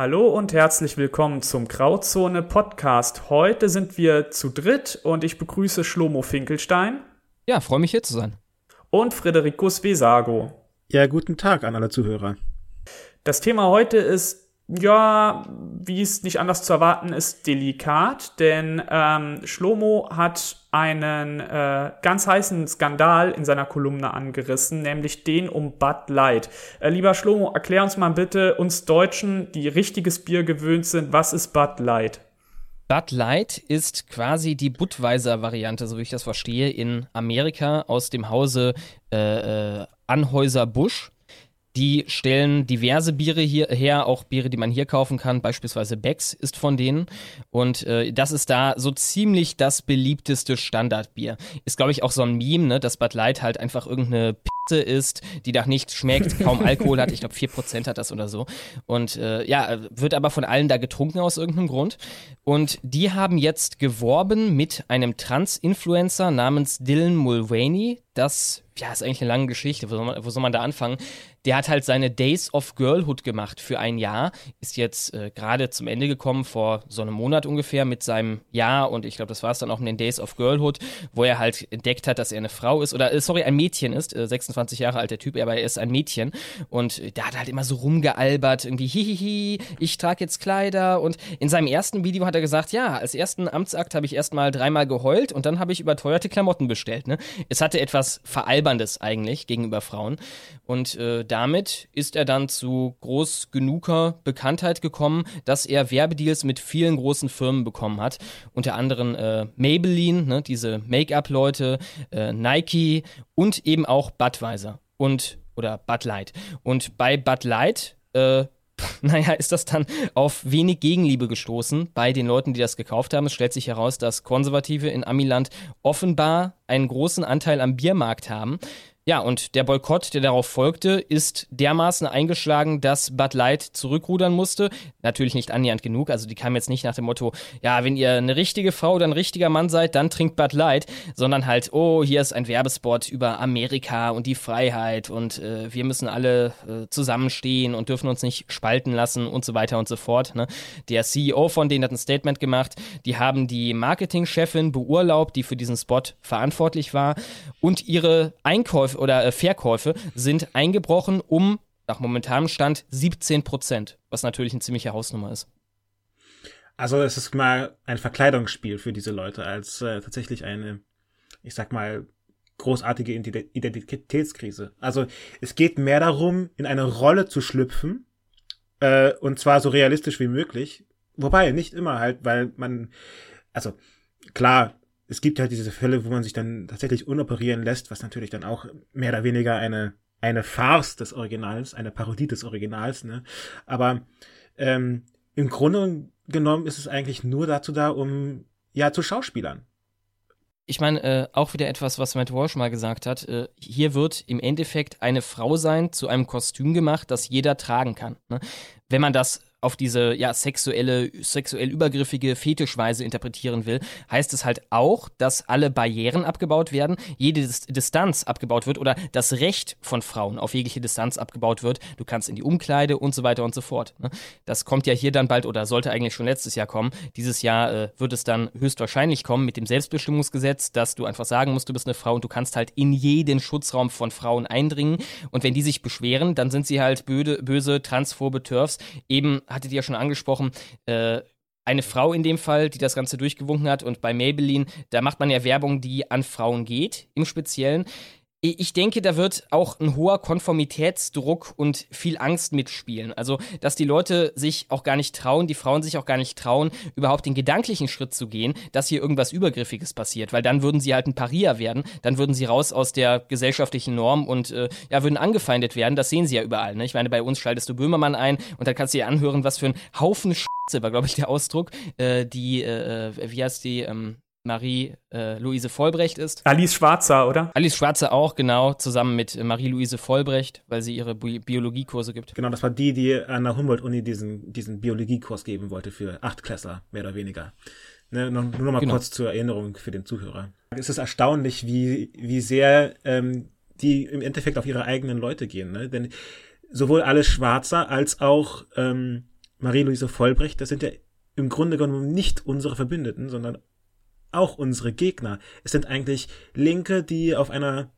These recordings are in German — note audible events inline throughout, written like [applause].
Hallo und herzlich willkommen zum Grauzone Podcast. Heute sind wir zu dritt und ich begrüße Schlomo Finkelstein. Ja, freue mich hier zu sein. Und Frederikus Vesago. Ja, guten Tag an alle Zuhörer. Das Thema heute ist ja, wie es nicht anders zu erwarten ist, delikat, denn ähm, Schlomo hat einen äh, ganz heißen Skandal in seiner Kolumne angerissen, nämlich den um Bud Light. Äh, lieber Schlomo, erklär uns mal bitte, uns Deutschen, die richtiges Bier gewöhnt sind, was ist Bud Light? Bud Light ist quasi die Budweiser-Variante, so wie ich das verstehe, in Amerika aus dem Hause äh, äh Anhäuser-Busch. Die stellen diverse Biere hier her, auch Biere, die man hier kaufen kann. Beispielsweise Becks ist von denen. Und äh, das ist da so ziemlich das beliebteste Standardbier. Ist, glaube ich, auch so ein Meme, ne, dass Bud Light halt einfach irgendeine Pizze ist, die nach nichts schmeckt, kaum [laughs] Alkohol hat. Ich glaube, 4% hat das oder so. Und äh, ja, wird aber von allen da getrunken aus irgendeinem Grund. Und die haben jetzt geworben mit einem Trans-Influencer namens Dylan Mulvaney. Das ja, ist eigentlich eine lange Geschichte. Wo soll, man, wo soll man da anfangen? Der hat halt seine Days of Girlhood gemacht für ein Jahr. Ist jetzt äh, gerade zum Ende gekommen, vor so einem Monat ungefähr, mit seinem Jahr. Und ich glaube, das war es dann auch in den Days of Girlhood, wo er halt entdeckt hat, dass er eine Frau ist. Oder, äh, sorry, ein Mädchen ist. Äh, 26 Jahre alt der Typ, aber er ist ein Mädchen. Und der hat halt immer so rumgealbert. Irgendwie, hihihi, ich trage jetzt Kleider. Und in seinem ersten Video hat er gesagt, ja, als ersten Amtsakt habe ich erstmal dreimal geheult und dann habe ich überteuerte Klamotten bestellt. Ne? Es hatte etwas veralbert Alberndes eigentlich gegenüber Frauen. Und äh, damit ist er dann zu groß genuger Bekanntheit gekommen, dass er Werbedeals mit vielen großen Firmen bekommen hat. Unter anderem äh, Maybelline, ne, diese Make-up-Leute, äh, Nike und eben auch Budweiser und oder Bud Light. Und bei Bud Light äh, [laughs] naja, ist das dann auf wenig Gegenliebe gestoßen bei den Leuten, die das gekauft haben. Es stellt sich heraus, dass Konservative in Amiland offenbar einen großen Anteil am Biermarkt haben. Ja, und der Boykott, der darauf folgte, ist dermaßen eingeschlagen, dass Bud Light zurückrudern musste. Natürlich nicht annähernd genug. Also die kam jetzt nicht nach dem Motto, ja, wenn ihr eine richtige Frau oder ein richtiger Mann seid, dann trinkt Bud Light, sondern halt, oh, hier ist ein Werbespot über Amerika und die Freiheit und äh, wir müssen alle äh, zusammenstehen und dürfen uns nicht spalten lassen und so weiter und so fort. Ne? Der CEO von denen hat ein Statement gemacht. Die haben die Marketingchefin beurlaubt, die für diesen Spot verantwortlich war und ihre Einkäufe oder äh, Verkäufe sind eingebrochen um nach momentanem Stand 17 Prozent, was natürlich eine ziemliche Hausnummer ist. Also es ist mal ein Verkleidungsspiel für diese Leute als äh, tatsächlich eine, ich sag mal, großartige Identitätskrise. Also es geht mehr darum, in eine Rolle zu schlüpfen äh, und zwar so realistisch wie möglich. Wobei nicht immer halt, weil man, also klar, es gibt halt diese Fälle, wo man sich dann tatsächlich unoperieren lässt, was natürlich dann auch mehr oder weniger eine, eine Farce des Originals, eine Parodie des Originals, ne? Aber ähm, im Grunde genommen ist es eigentlich nur dazu da, um ja zu Schauspielern. Ich meine, äh, auch wieder etwas, was Matt Walsh mal gesagt hat. Äh, hier wird im Endeffekt eine Frau sein zu einem Kostüm gemacht, das jeder tragen kann. Ne? Wenn man das auf diese ja sexuelle, sexuell übergriffige Fetischweise interpretieren will, heißt es halt auch, dass alle Barrieren abgebaut werden, jede Distanz abgebaut wird oder das Recht von Frauen auf jegliche Distanz abgebaut wird. Du kannst in die Umkleide und so weiter und so fort. Ne? Das kommt ja hier dann bald oder sollte eigentlich schon letztes Jahr kommen. Dieses Jahr äh, wird es dann höchstwahrscheinlich kommen mit dem Selbstbestimmungsgesetz, dass du einfach sagen musst, du bist eine Frau und du kannst halt in jeden Schutzraum von Frauen eindringen. Und wenn die sich beschweren, dann sind sie halt böde, böse, transphobe Turfs, eben hattet ihr ja schon angesprochen, äh, eine Frau in dem Fall, die das Ganze durchgewunken hat und bei Maybelline, da macht man ja Werbung, die an Frauen geht, im Speziellen ich denke, da wird auch ein hoher Konformitätsdruck und viel Angst mitspielen. Also, dass die Leute sich auch gar nicht trauen, die Frauen sich auch gar nicht trauen, überhaupt den gedanklichen Schritt zu gehen, dass hier irgendwas Übergriffiges passiert, weil dann würden sie halt ein Paria werden, dann würden sie raus aus der gesellschaftlichen Norm und äh, ja, würden angefeindet werden. Das sehen sie ja überall. Ne? Ich meine, bei uns schaltest du Böhmermann ein und dann kannst du dir anhören, was für ein Haufen Sch war, glaube ich, der Ausdruck, äh, die, äh, wie heißt die, ähm, Marie-Louise äh, Vollbrecht ist. Alice Schwarzer, oder? Alice Schwarzer auch, genau, zusammen mit Marie-Louise Vollbrecht, weil sie ihre Bi Biologiekurse gibt. Genau, das war die, die an der Humboldt-Uni diesen, diesen Biologiekurs geben wollte für Achtklässler, mehr oder weniger. Ne, nur noch mal genau. kurz zur Erinnerung für den Zuhörer. Es ist erstaunlich, wie, wie sehr ähm, die im Endeffekt auf ihre eigenen Leute gehen. Ne? Denn sowohl Alice Schwarzer als auch ähm, Marie-Louise Vollbrecht, das sind ja im Grunde genommen nicht unsere Verbündeten, sondern auch unsere Gegner. Es sind eigentlich Linke, die auf einer,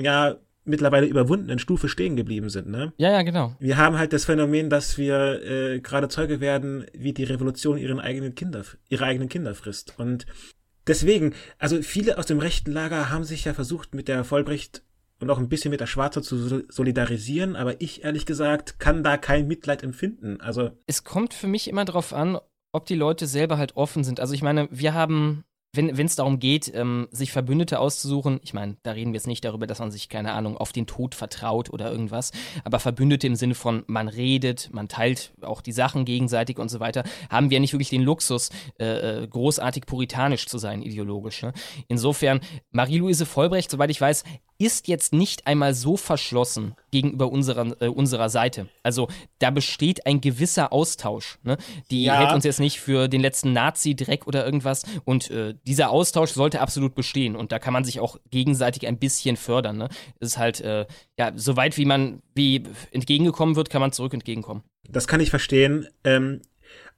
ja, mittlerweile überwundenen Stufe stehen geblieben sind, ne? Ja, ja, genau. Wir haben halt das Phänomen, dass wir äh, gerade Zeuge werden, wie die Revolution ihren eigenen Kinder, ihre eigenen Kinder frisst. Und deswegen, also viele aus dem rechten Lager haben sich ja versucht, mit der Vollbrecht und auch ein bisschen mit der Schwarze zu solidarisieren, aber ich ehrlich gesagt kann da kein Mitleid empfinden. Also es kommt für mich immer darauf an, ob die Leute selber halt offen sind. Also ich meine, wir haben wenn es darum geht, ähm, sich Verbündete auszusuchen, ich meine, da reden wir jetzt nicht darüber, dass man sich, keine Ahnung, auf den Tod vertraut oder irgendwas, aber Verbündete im Sinne von, man redet, man teilt auch die Sachen gegenseitig und so weiter, haben wir nicht wirklich den Luxus, äh, äh großartig puritanisch zu sein, ideologisch. Ne? Insofern, Marie-Louise Vollbrecht, soweit ich weiß, ist jetzt nicht einmal so verschlossen gegenüber unserer, äh, unserer Seite. Also da besteht ein gewisser Austausch. Ne? Die ja. hält uns jetzt nicht für den letzten Nazi-Dreck oder irgendwas. Und äh, dieser Austausch sollte absolut bestehen. Und da kann man sich auch gegenseitig ein bisschen fördern. Ne? Es ist halt, äh, ja, so weit wie man wie entgegengekommen wird, kann man zurück entgegenkommen. Das kann ich verstehen. Ähm,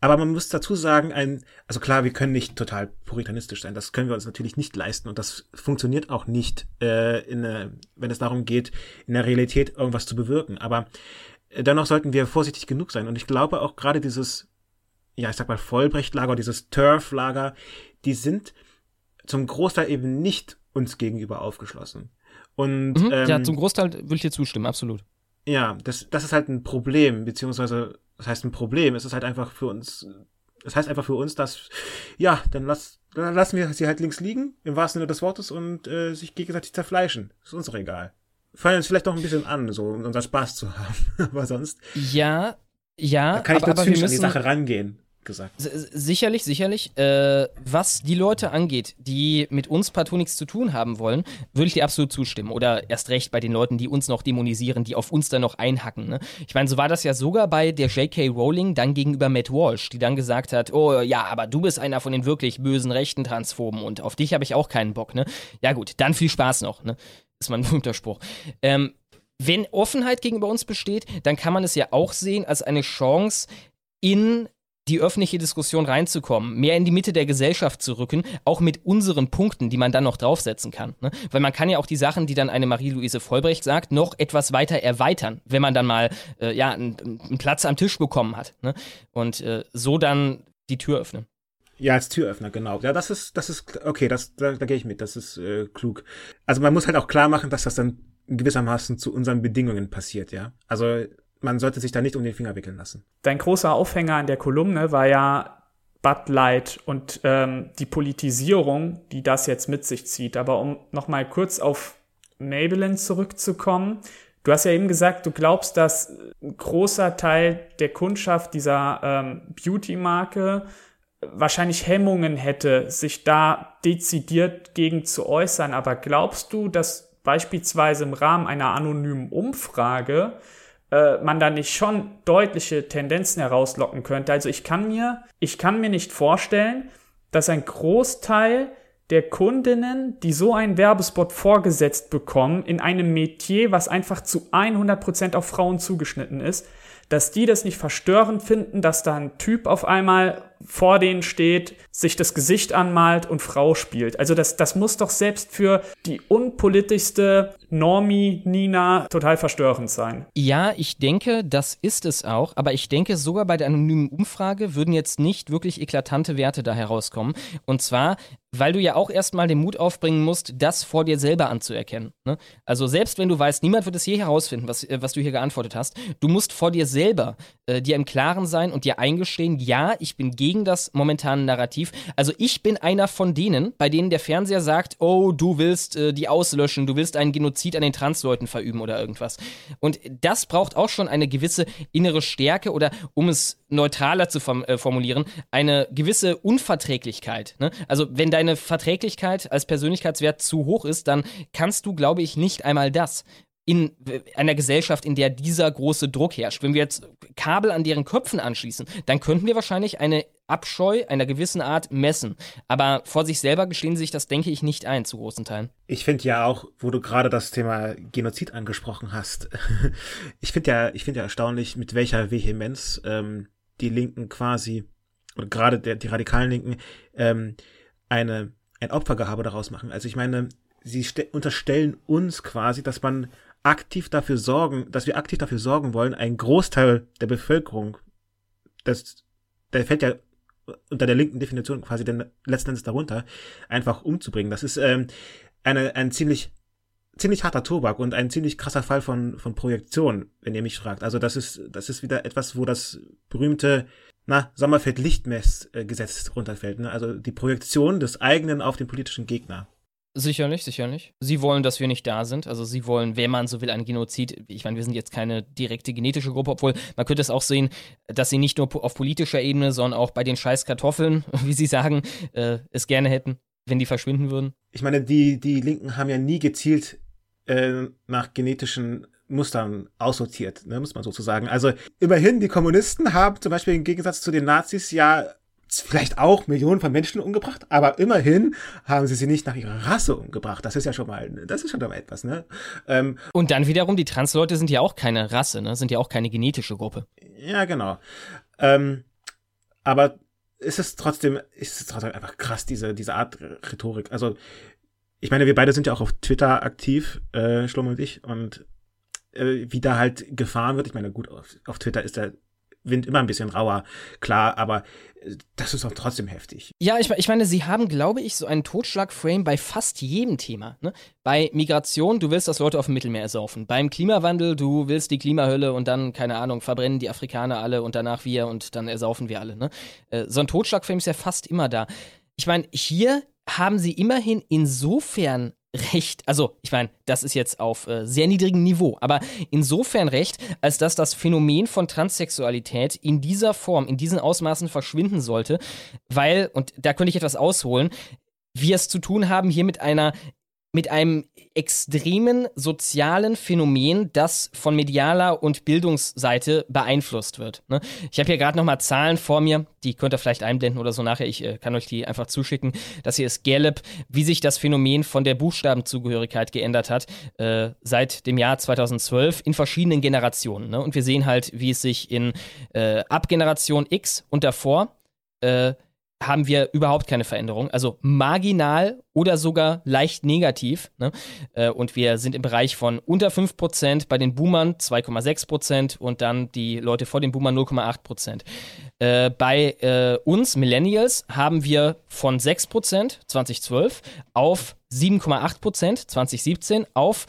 aber man muss dazu sagen, ein, also klar, wir können nicht total puritanistisch sein. Das können wir uns natürlich nicht leisten und das funktioniert auch nicht, äh, in, äh, wenn es darum geht, in der Realität irgendwas zu bewirken. Aber äh, dennoch sollten wir vorsichtig genug sein. Und ich glaube auch gerade dieses, ja, ich sag mal Vollbrechtlager, dieses Turf-Lager, die sind zum Großteil eben nicht uns gegenüber aufgeschlossen. Und mhm, ähm, ja, zum Großteil will ich dir zustimmen, absolut. Ja, das, das ist halt ein Problem, beziehungsweise das heißt ein Problem. Es ist halt einfach für uns, das heißt einfach für uns, dass, ja, dann, lass, dann lassen wir sie halt links liegen, im wahrsten Sinne des Wortes, und äh, sich gegenseitig zerfleischen. Ist uns doch egal. Fallen uns vielleicht noch ein bisschen an, so um unseren Spaß zu [laughs] haben. aber sonst. Ja, ja. Da kann ich aber, aber zynisch an die Sache rangehen gesagt. Sicherlich, sicherlich. Äh, was die Leute angeht, die mit uns partout nichts zu tun haben wollen, würde ich dir absolut zustimmen. Oder erst recht bei den Leuten, die uns noch dämonisieren, die auf uns dann noch einhacken. Ne? Ich meine, so war das ja sogar bei der J.K. Rowling dann gegenüber Matt Walsh, die dann gesagt hat, oh ja, aber du bist einer von den wirklich bösen rechten Transphoben und auf dich habe ich auch keinen Bock. Ne? Ja gut, dann viel Spaß noch. Ne? Ist mein berühmter Spruch. Ähm, wenn Offenheit gegenüber uns besteht, dann kann man es ja auch sehen als eine Chance, in die öffentliche Diskussion reinzukommen, mehr in die Mitte der Gesellschaft zu rücken, auch mit unseren Punkten, die man dann noch draufsetzen kann. Ne? Weil man kann ja auch die Sachen, die dann eine Marie-Louise Vollbrecht sagt, noch etwas weiter erweitern, wenn man dann mal äh, ja, einen, einen, Platz am Tisch bekommen hat. Ne? Und äh, so dann die Tür öffnen. Ja, als Türöffner, genau. Ja, das ist, das ist, okay, das, da, da gehe ich mit, das ist äh, klug. Also man muss halt auch klar machen, dass das dann gewissermaßen zu unseren Bedingungen passiert, ja. Also man sollte sich da nicht um den Finger wickeln lassen. Dein großer Aufhänger an der Kolumne war ja Bud Light und ähm, die Politisierung, die das jetzt mit sich zieht. Aber um nochmal kurz auf Maybelline zurückzukommen, du hast ja eben gesagt, du glaubst, dass ein großer Teil der Kundschaft dieser ähm, Beauty-Marke wahrscheinlich Hemmungen hätte, sich da dezidiert gegen zu äußern. Aber glaubst du, dass beispielsweise im Rahmen einer anonymen Umfrage äh, man da nicht schon deutliche Tendenzen herauslocken könnte. Also ich kann mir, ich kann mir nicht vorstellen, dass ein Großteil der Kundinnen, die so einen Werbespot vorgesetzt bekommen, in einem Metier, was einfach zu 100 Prozent auf Frauen zugeschnitten ist, dass die das nicht verstörend finden, dass da ein Typ auf einmal vor denen steht, sich das Gesicht anmalt und Frau spielt. Also das, das muss doch selbst für die unpolitischste Normie Nina total verstörend sein. Ja, ich denke, das ist es auch, aber ich denke, sogar bei der anonymen Umfrage würden jetzt nicht wirklich eklatante Werte da herauskommen. Und zwar, weil du ja auch erstmal den Mut aufbringen musst, das vor dir selber anzuerkennen. Ne? Also selbst wenn du weißt, niemand wird es je herausfinden, was, äh, was du hier geantwortet hast, du musst vor dir selber äh, dir im Klaren sein und dir eingestehen, ja, ich bin gegen das momentane Narrativ. Also ich bin einer von denen, bei denen der Fernseher sagt, oh, du willst äh, die auslöschen, du willst einen Genozid Genozid an den Transleuten verüben oder irgendwas. Und das braucht auch schon eine gewisse innere Stärke oder, um es neutraler zu äh, formulieren, eine gewisse Unverträglichkeit. Ne? Also wenn deine Verträglichkeit als Persönlichkeitswert zu hoch ist, dann kannst du, glaube ich, nicht einmal das in einer Gesellschaft, in der dieser große Druck herrscht. Wenn wir jetzt Kabel an deren Köpfen anschließen, dann könnten wir wahrscheinlich eine Abscheu einer gewissen Art messen. Aber vor sich selber gestehen sie sich das, denke ich, nicht ein, zu großen Teilen. Ich finde ja auch, wo du gerade das Thema Genozid angesprochen hast, [laughs] ich finde ja, ich finde ja erstaunlich, mit welcher Vehemenz ähm, die Linken quasi, oder gerade die radikalen Linken, ähm, eine, ein Opfergehabe daraus machen. Also ich meine, sie unterstellen uns quasi, dass man aktiv dafür sorgen, dass wir aktiv dafür sorgen wollen, einen Großteil der Bevölkerung, das, der fällt ja unter der linken Definition quasi den letzten Endes darunter, einfach umzubringen. Das ist ähm, eine, ein ziemlich ziemlich harter Tobak und ein ziemlich krasser Fall von, von Projektion, wenn ihr mich fragt. Also das ist, das ist wieder etwas, wo das berühmte, na, Sommerfeld-Lichtmess-Gesetz runterfällt. Ne? Also die Projektion des eigenen auf den politischen Gegner. Sicherlich, sicherlich. Sie wollen, dass wir nicht da sind. Also sie wollen, wenn man so will, ein Genozid. Ich meine, wir sind jetzt keine direkte genetische Gruppe, obwohl man könnte es auch sehen, dass sie nicht nur auf politischer Ebene, sondern auch bei den scheiß Kartoffeln, [laughs] wie sie sagen, äh, es gerne hätten, wenn die verschwinden würden. Ich meine, die, die Linken haben ja nie gezielt äh, nach genetischen Mustern aussortiert, ne, muss man sozusagen. Also immerhin, die Kommunisten haben zum Beispiel im Gegensatz zu den Nazis ja vielleicht auch Millionen von Menschen umgebracht, aber immerhin haben sie sie nicht nach ihrer Rasse umgebracht. Das ist ja schon mal, das ist schon mal etwas, ne? Ähm, und dann wiederum, die Transleute sind ja auch keine Rasse, ne? Sind ja auch keine genetische Gruppe. Ja, genau. Ähm, aber ist es trotzdem, ist es trotzdem einfach krass, diese, diese Art Rhetorik. Also, ich meine, wir beide sind ja auch auf Twitter aktiv, äh, Schlum und ich, und äh, wie da halt gefahren wird. Ich meine, gut, auf, auf Twitter ist der Wind immer ein bisschen rauer, klar, aber äh, das ist doch trotzdem heftig. Ja, ich, ich meine, sie haben, glaube ich, so einen Totschlagframe bei fast jedem Thema. Ne? Bei Migration, du willst, dass Leute auf dem Mittelmeer ersaufen. Beim Klimawandel, du willst die Klimahölle und dann, keine Ahnung, verbrennen die Afrikaner alle und danach wir und dann ersaufen wir alle. Ne? Äh, so ein Totschlagframe ist ja fast immer da. Ich meine, hier haben sie immerhin insofern recht, also ich meine, das ist jetzt auf äh, sehr niedrigem Niveau, aber insofern recht, als dass das Phänomen von Transsexualität in dieser Form, in diesen Ausmaßen verschwinden sollte, weil, und da könnte ich etwas ausholen, wir es zu tun haben hier mit einer mit einem extremen sozialen Phänomen, das von medialer und Bildungsseite beeinflusst wird. Ne? Ich habe hier gerade nochmal Zahlen vor mir, die könnt ihr vielleicht einblenden oder so nachher. Ich äh, kann euch die einfach zuschicken. Das hier ist Gallup, wie sich das Phänomen von der Buchstabenzugehörigkeit geändert hat äh, seit dem Jahr 2012 in verschiedenen Generationen. Ne? Und wir sehen halt, wie es sich in äh, ab Generation X und davor äh, haben wir überhaupt keine Veränderung. Also marginal oder sogar leicht negativ. Ne? Äh, und wir sind im Bereich von unter 5%, bei den Boomern 2,6% und dann die Leute vor den Boomern 0,8%. Äh, bei äh, uns Millennials haben wir von 6% 2012 auf 7,8% 2017 auf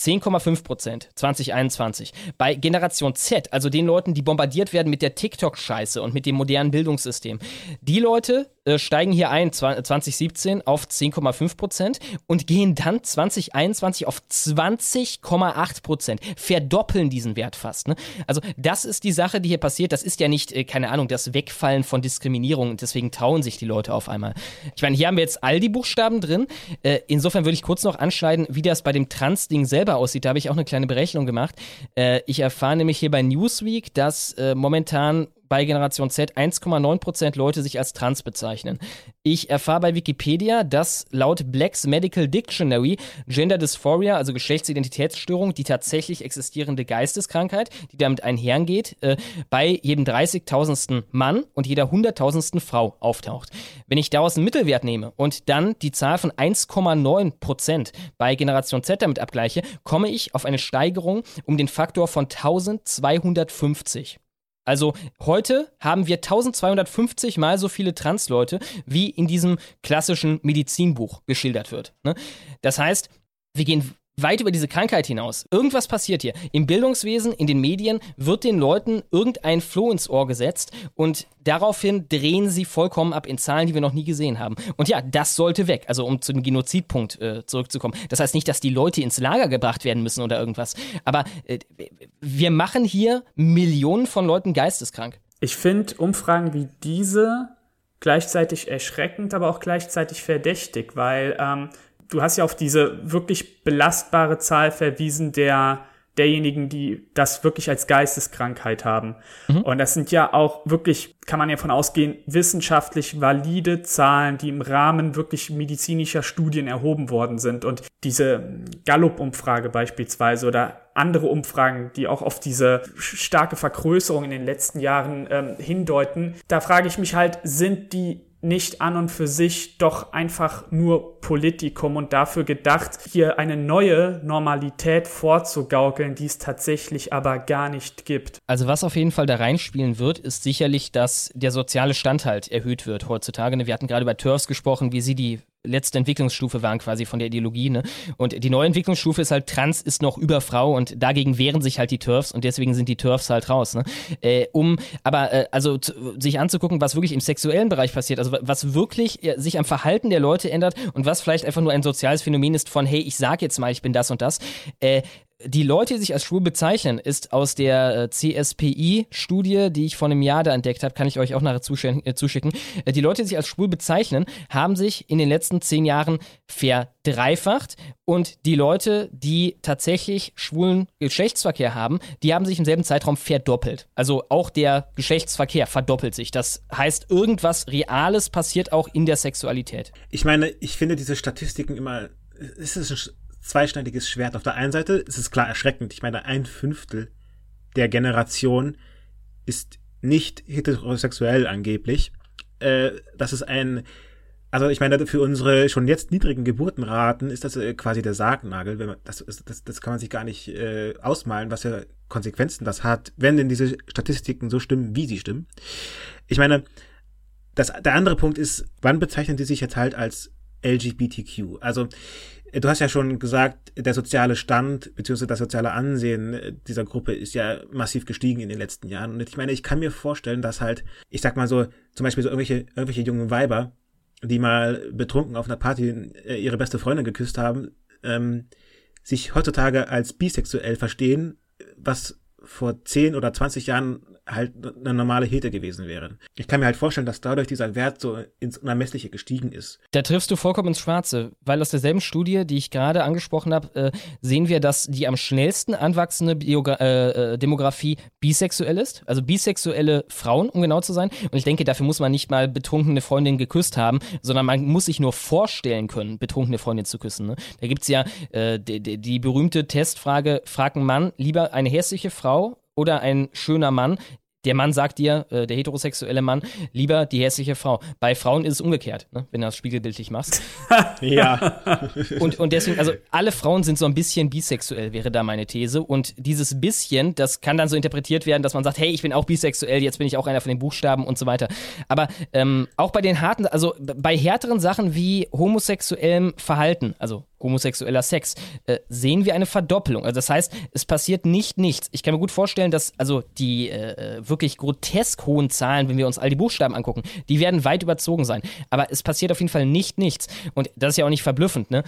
10,5 Prozent 2021. Bei Generation Z, also den Leuten, die bombardiert werden mit der TikTok-Scheiße und mit dem modernen Bildungssystem, die Leute äh, steigen hier ein 2017 auf 10,5 Prozent und gehen dann 2021 auf 20,8 Prozent. Verdoppeln diesen Wert fast. Ne? Also das ist die Sache, die hier passiert. Das ist ja nicht, äh, keine Ahnung, das Wegfallen von Diskriminierung deswegen trauen sich die Leute auf einmal. Ich meine, hier haben wir jetzt all die Buchstaben drin. Äh, insofern würde ich kurz noch anschneiden, wie das bei dem Trans-Ding selber aussieht. Da habe ich auch eine kleine Berechnung gemacht. Äh, ich erfahre nämlich hier bei Newsweek, dass äh, momentan bei Generation Z 1,9% Leute sich als trans bezeichnen. Ich erfahre bei Wikipedia, dass laut Black's Medical Dictionary Gender Dysphoria, also Geschlechtsidentitätsstörung, die tatsächlich existierende Geisteskrankheit, die damit einhergeht, äh, bei jedem 30.000. Mann und jeder 100.000. Frau auftaucht. Wenn ich daraus einen Mittelwert nehme und dann die Zahl von 1,9% bei Generation Z damit abgleiche, komme ich auf eine Steigerung um den Faktor von 1250. Also heute haben wir 1250 mal so viele Transleute, wie in diesem klassischen Medizinbuch geschildert wird. Ne? Das heißt, wir gehen weit über diese Krankheit hinaus. Irgendwas passiert hier. Im Bildungswesen, in den Medien wird den Leuten irgendein Floh ins Ohr gesetzt und daraufhin drehen sie vollkommen ab in Zahlen, die wir noch nie gesehen haben. Und ja, das sollte weg. Also um zu dem Genozidpunkt äh, zurückzukommen. Das heißt nicht, dass die Leute ins Lager gebracht werden müssen oder irgendwas. Aber äh, wir machen hier Millionen von Leuten geisteskrank. Ich finde Umfragen wie diese gleichzeitig erschreckend, aber auch gleichzeitig verdächtig, weil ähm, du hast ja auf diese wirklich belastbare Zahl verwiesen der derjenigen, die das wirklich als Geisteskrankheit haben. Mhm. Und das sind ja auch wirklich, kann man ja von ausgehen, wissenschaftlich valide Zahlen, die im Rahmen wirklich medizinischer Studien erhoben worden sind. Und diese Gallup-Umfrage beispielsweise oder andere Umfragen, die auch auf diese starke Vergrößerung in den letzten Jahren ähm, hindeuten, da frage ich mich halt, sind die nicht an und für sich doch einfach nur Politikum und dafür gedacht, hier eine neue Normalität vorzugaukeln, die es tatsächlich aber gar nicht gibt. Also was auf jeden Fall da reinspielen wird, ist sicherlich, dass der soziale Standhalt erhöht wird heutzutage. Wir hatten gerade über Turfs gesprochen, wie sie die letzte Entwicklungsstufe waren quasi von der Ideologie. Ne? Und die neue Entwicklungsstufe ist halt, Trans ist noch über Frau und dagegen wehren sich halt die Turfs und deswegen sind die Turfs halt raus. Ne? Äh, um aber äh, also sich anzugucken, was wirklich im sexuellen Bereich passiert, also was wirklich äh, sich am Verhalten der Leute ändert und was vielleicht einfach nur ein soziales Phänomen ist von, hey, ich sag jetzt mal, ich bin das und das. Die Leute, die sich als schwul bezeichnen, ist aus der äh, CSPI-Studie, die ich vor einem Jahr da entdeckt habe, kann ich euch auch nachher äh, zuschicken. Äh, die Leute, die sich als schwul bezeichnen, haben sich in den letzten zehn Jahren verdreifacht und die Leute, die tatsächlich schwulen Geschlechtsverkehr haben, die haben sich im selben Zeitraum verdoppelt. Also auch der Geschlechtsverkehr verdoppelt sich. Das heißt, irgendwas Reales passiert auch in der Sexualität. Ich meine, ich finde diese Statistiken immer, es ist zweischneidiges Schwert. Auf der einen Seite ist es klar erschreckend. Ich meine, ein Fünftel der Generation ist nicht heterosexuell angeblich. Äh, das ist ein, also ich meine, für unsere schon jetzt niedrigen Geburtenraten ist das äh, quasi der Sargnagel. Man, das, das, das kann man sich gar nicht äh, ausmalen, was für Konsequenzen das hat, wenn denn diese Statistiken so stimmen, wie sie stimmen. Ich meine, das, der andere Punkt ist, wann bezeichnen die sich jetzt halt als LGBTQ? Also Du hast ja schon gesagt, der soziale Stand bzw. das soziale Ansehen dieser Gruppe ist ja massiv gestiegen in den letzten Jahren. Und ich meine, ich kann mir vorstellen, dass halt, ich sag mal so, zum Beispiel so irgendwelche, irgendwelche jungen Weiber, die mal betrunken auf einer Party äh, ihre beste Freundin geküsst haben, ähm, sich heutzutage als bisexuell verstehen, was vor 10 oder 20 Jahren halt eine normale Hete gewesen wäre. Ich kann mir halt vorstellen, dass dadurch dieser Wert so ins Unermessliche gestiegen ist. Da triffst du vollkommen ins Schwarze, weil aus derselben Studie, die ich gerade angesprochen habe, äh, sehen wir, dass die am schnellsten anwachsende Biogra äh, äh, Demografie bisexuell ist, also bisexuelle Frauen, um genau zu sein. Und ich denke, dafür muss man nicht mal betrunkene Freundinnen geküsst haben, sondern man muss sich nur vorstellen können, betrunkene Freundin zu küssen. Ne? Da gibt's ja äh, die, die, die berühmte Testfrage, fragt ein Mann lieber eine hässliche Frau oder ein schöner Mann. Der Mann sagt dir, äh, der heterosexuelle Mann, lieber die hässliche Frau. Bei Frauen ist es umgekehrt, ne? wenn du das spiegelbildlich machst. [laughs] ja. [laughs] und, und deswegen, also alle Frauen sind so ein bisschen bisexuell, wäre da meine These. Und dieses bisschen, das kann dann so interpretiert werden, dass man sagt, hey, ich bin auch bisexuell, jetzt bin ich auch einer von den Buchstaben und so weiter. Aber ähm, auch bei den harten, also bei härteren Sachen wie homosexuellem Verhalten, also homosexueller Sex, äh, sehen wir eine Verdoppelung. Also das heißt, es passiert nicht nichts. Ich kann mir gut vorstellen, dass also die äh, wirklich grotesk hohen Zahlen, wenn wir uns all die Buchstaben angucken, die werden weit überzogen sein. Aber es passiert auf jeden Fall nicht nichts. Und das ist ja auch nicht verblüffend, ne?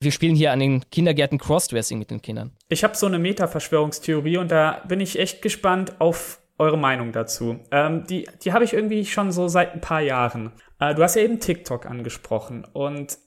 Wir spielen hier an den Kindergärten Crossdressing mit den Kindern. Ich habe so eine Meta-Verschwörungstheorie und da bin ich echt gespannt auf eure Meinung dazu. Ähm, die die habe ich irgendwie schon so seit ein paar Jahren. Äh, du hast ja eben TikTok angesprochen und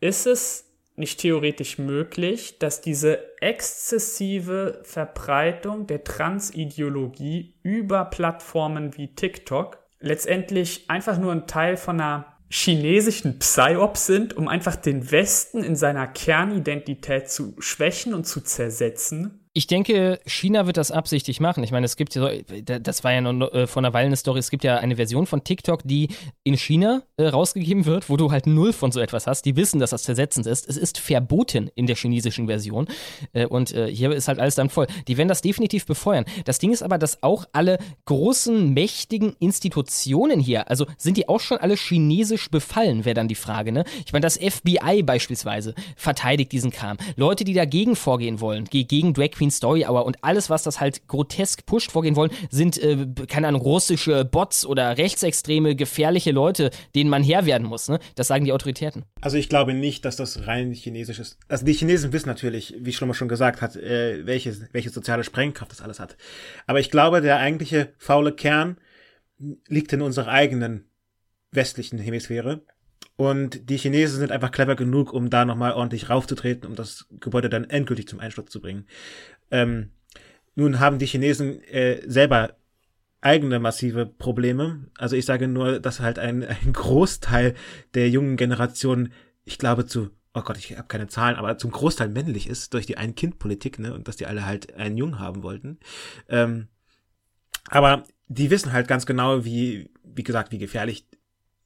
ist es nicht theoretisch möglich, dass diese exzessive Verbreitung der Transideologie über Plattformen wie TikTok letztendlich einfach nur ein Teil von einer chinesischen Psyop sind, um einfach den Westen in seiner Kernidentität zu schwächen und zu zersetzen? Ich denke, China wird das absichtlich machen. Ich meine, es gibt ja, das war ja noch äh, vor einer Weile eine Story, es gibt ja eine Version von TikTok, die in China äh, rausgegeben wird, wo du halt null von so etwas hast. Die wissen, dass das zersetzend ist. Es ist verboten in der chinesischen Version. Äh, und hier ist halt alles dann voll. Die werden das definitiv befeuern. Das Ding ist aber, dass auch alle großen, mächtigen Institutionen hier, also sind die auch schon alle chinesisch befallen, wäre dann die Frage, ne? Ich meine, das FBI beispielsweise verteidigt diesen Kram. Leute, die dagegen vorgehen wollen, gegen Drag Queen Story Hour und alles, was das halt grotesk pusht vorgehen wollen, sind, äh, keine Ahnung, russische Bots oder rechtsextreme, gefährliche Leute, denen man Herr werden muss. Ne? Das sagen die Autoritäten. Also ich glaube nicht, dass das rein chinesisch ist. Also die Chinesen wissen natürlich, wie Schlummer schon gesagt hat, äh, welche, welche soziale Sprengkraft das alles hat. Aber ich glaube, der eigentliche faule Kern liegt in unserer eigenen westlichen Hemisphäre. Und die Chinesen sind einfach clever genug, um da nochmal ordentlich raufzutreten, um das Gebäude dann endgültig zum Einsturz zu bringen. Ähm, nun haben die Chinesen äh, selber eigene massive Probleme. Also ich sage nur, dass halt ein, [laughs] ein Großteil der jungen Generation, ich glaube zu, oh Gott, ich habe keine Zahlen, aber zum Großteil männlich ist durch die Ein-Kind-Politik, ne, und dass die alle halt einen Jungen haben wollten. Ähm, aber die wissen halt ganz genau, wie, wie gesagt, wie gefährlich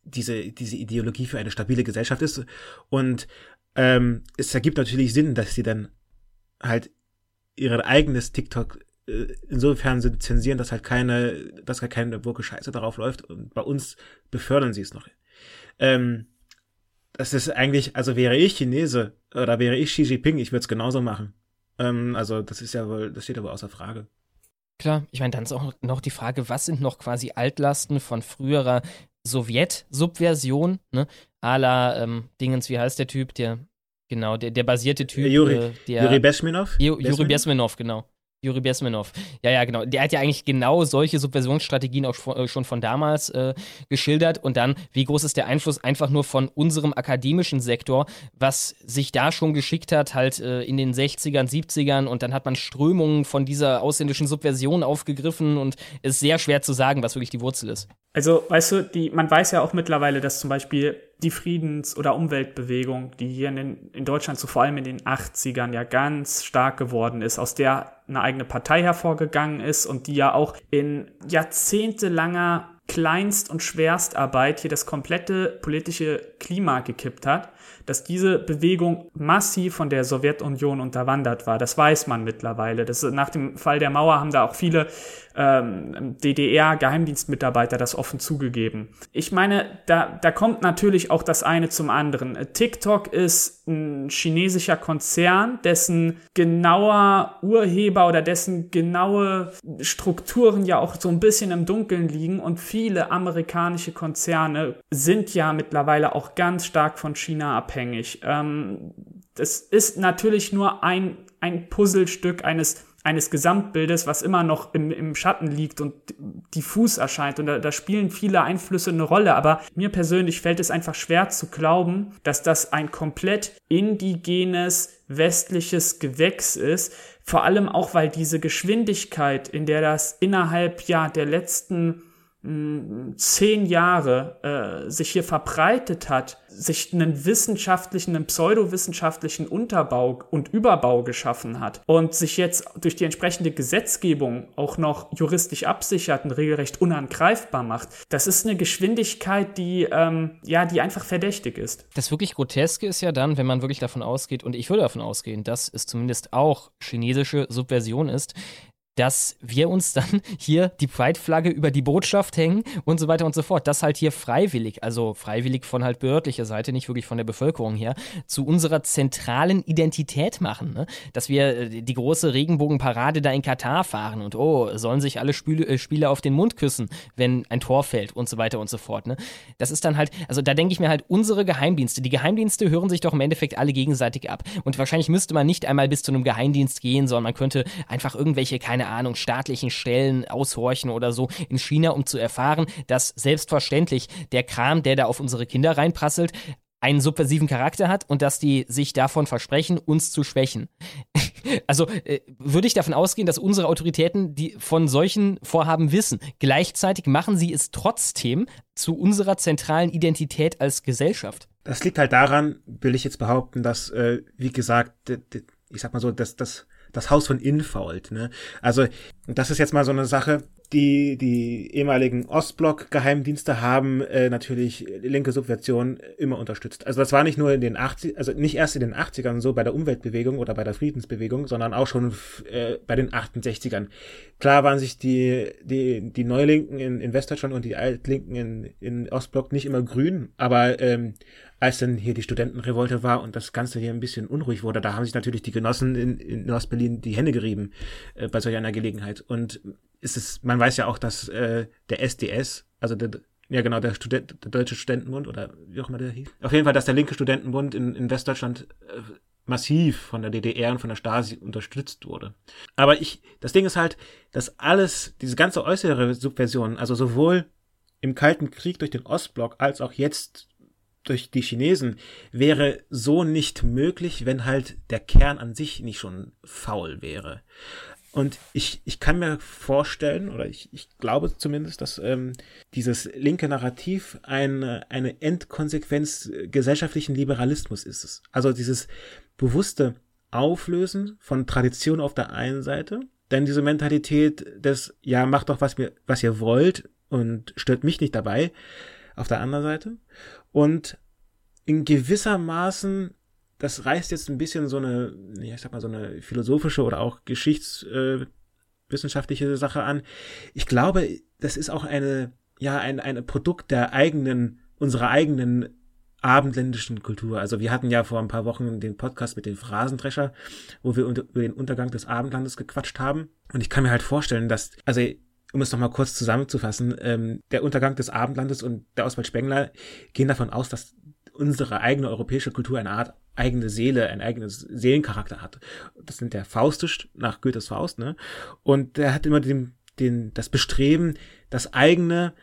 diese, diese Ideologie für eine stabile Gesellschaft ist. Und ähm, es ergibt natürlich Sinn, dass sie dann halt ihr eigenes TikTok äh, insofern sind zensieren, dass halt keine, dass halt keine Wirke Scheiße darauf läuft und bei uns befördern sie es noch. Ähm, das ist eigentlich, also wäre ich Chinese oder wäre ich Xi Jinping, ich würde es genauso machen. Ähm, also das ist ja wohl, das steht aber außer Frage. Klar, ich meine, dann ist auch noch die Frage, was sind noch quasi Altlasten von früherer Sowjet-Subversion, ne? A la ähm, Dingens, wie heißt der Typ, der Genau, der, der basierte Typ. Juri, äh, der, Juri Besminov? Juri Besminov, genau. Juri Besminov. Ja, ja, genau. Der hat ja eigentlich genau solche Subversionsstrategien auch äh, schon von damals äh, geschildert. Und dann, wie groß ist der Einfluss einfach nur von unserem akademischen Sektor, was sich da schon geschickt hat, halt äh, in den 60ern, 70ern. Und dann hat man Strömungen von dieser ausländischen Subversion aufgegriffen. Und es ist sehr schwer zu sagen, was wirklich die Wurzel ist. Also, weißt du, die, man weiß ja auch mittlerweile, dass zum Beispiel die Friedens- oder Umweltbewegung, die hier in, den, in Deutschland so vor allem in den 80ern ja ganz stark geworden ist, aus der eine eigene Partei hervorgegangen ist und die ja auch in jahrzehntelanger Kleinst- und Schwerstarbeit hier das komplette politische Klima gekippt hat, dass diese Bewegung massiv von der Sowjetunion unterwandert war. Das weiß man mittlerweile. Das, nach dem Fall der Mauer haben da auch viele ähm, DDR-Geheimdienstmitarbeiter das offen zugegeben. Ich meine, da, da kommt natürlich auch das eine zum anderen. TikTok ist ein chinesischer Konzern, dessen genauer Urheber oder dessen genaue Strukturen ja auch so ein bisschen im Dunkeln liegen und viele amerikanische Konzerne sind ja mittlerweile auch ganz stark von China abhängig. Ähm, das ist natürlich nur ein, ein Puzzlestück eines eines Gesamtbildes, was immer noch im, im Schatten liegt und diffus erscheint. Und da, da spielen viele Einflüsse eine Rolle. Aber mir persönlich fällt es einfach schwer zu glauben, dass das ein komplett indigenes westliches Gewächs ist. Vor allem auch, weil diese Geschwindigkeit, in der das innerhalb ja der letzten zehn Jahre äh, sich hier verbreitet hat, sich einen wissenschaftlichen, einen pseudowissenschaftlichen Unterbau und Überbau geschaffen hat und sich jetzt durch die entsprechende Gesetzgebung auch noch juristisch absichert und regelrecht unangreifbar macht, das ist eine Geschwindigkeit, die ähm, ja, die einfach verdächtig ist. Das wirklich Groteske ist ja dann, wenn man wirklich davon ausgeht, und ich würde davon ausgehen, dass es zumindest auch chinesische Subversion ist, dass wir uns dann [laughs] hier die Pride-Flagge über die Botschaft hängen und so weiter und so fort. Das halt hier freiwillig, also freiwillig von halt behördlicher Seite, nicht wirklich von der Bevölkerung her, zu unserer zentralen Identität machen. Ne? Dass wir äh, die große Regenbogenparade da in Katar fahren und oh, sollen sich alle Spiele, äh, Spieler auf den Mund küssen, wenn ein Tor fällt und so weiter und so fort. Ne? Das ist dann halt, also da denke ich mir halt, unsere Geheimdienste, die Geheimdienste hören sich doch im Endeffekt alle gegenseitig ab. Und wahrscheinlich müsste man nicht einmal bis zu einem Geheimdienst gehen, sondern man könnte einfach irgendwelche, keine keine Ahnung, staatlichen Stellen aushorchen oder so in China, um zu erfahren, dass selbstverständlich der Kram, der da auf unsere Kinder reinprasselt, einen subversiven Charakter hat und dass die sich davon versprechen, uns zu schwächen. [laughs] also äh, würde ich davon ausgehen, dass unsere Autoritäten die von solchen Vorhaben wissen. Gleichzeitig machen sie es trotzdem zu unserer zentralen Identität als Gesellschaft. Das liegt halt daran, will ich jetzt behaupten, dass, äh, wie gesagt, ich sag mal so, dass das das Haus von Infault. Ne? Also das ist jetzt mal so eine Sache, die, die ehemaligen Ostblock-Geheimdienste haben äh, natürlich linke Subversion immer unterstützt. Also das war nicht nur in den 80 also nicht erst in den 80ern so bei der Umweltbewegung oder bei der Friedensbewegung, sondern auch schon äh, bei den 68ern. Klar waren sich die, die, die Neulinken in, in Westdeutschland und die Altlinken in, in Ostblock nicht immer grün, aber ähm, als dann hier die Studentenrevolte war und das Ganze hier ein bisschen unruhig wurde, da haben sich natürlich die Genossen in, in Ostberlin die Hände gerieben äh, bei solch einer Gelegenheit. Und ist es, man weiß ja auch, dass äh, der SDS, also der, ja genau, der, Student, der Deutsche Studentenbund oder wie auch immer der hieß, auf jeden Fall, dass der linke Studentenbund in, in Westdeutschland äh, massiv von der DDR und von der Stasi unterstützt wurde. Aber ich, das Ding ist halt, dass alles, diese ganze äußere Subversion, also sowohl im Kalten Krieg durch den Ostblock als auch jetzt durch die Chinesen wäre so nicht möglich, wenn halt der Kern an sich nicht schon faul wäre. Und ich, ich kann mir vorstellen, oder ich, ich glaube zumindest, dass ähm, dieses linke Narrativ eine, eine Endkonsequenz gesellschaftlichen Liberalismus ist. Also dieses bewusste Auflösen von Tradition auf der einen Seite, dann diese Mentalität des, ja, macht doch, was, mir, was ihr wollt und stört mich nicht dabei, auf der anderen Seite. Und in gewisser Maßen das reißt jetzt ein bisschen so eine, ich sag mal, so eine philosophische oder auch geschichtswissenschaftliche äh, Sache an. Ich glaube, das ist auch eine, ja, ein, ein Produkt der eigenen, unserer eigenen abendländischen Kultur. Also wir hatten ja vor ein paar Wochen den Podcast mit den Phrasendrescher, wo wir über den Untergang des Abendlandes gequatscht haben. Und ich kann mir halt vorstellen, dass, also um es nochmal kurz zusammenzufassen, ähm, der Untergang des Abendlandes und der Oswald Spengler gehen davon aus, dass unsere eigene europäische Kultur eine Art eigene Seele, ein eigenes Seelencharakter hat. Das sind der Faustisch nach Goethes Faust, ne? Und der hat immer den, den, das Bestreben, das eigene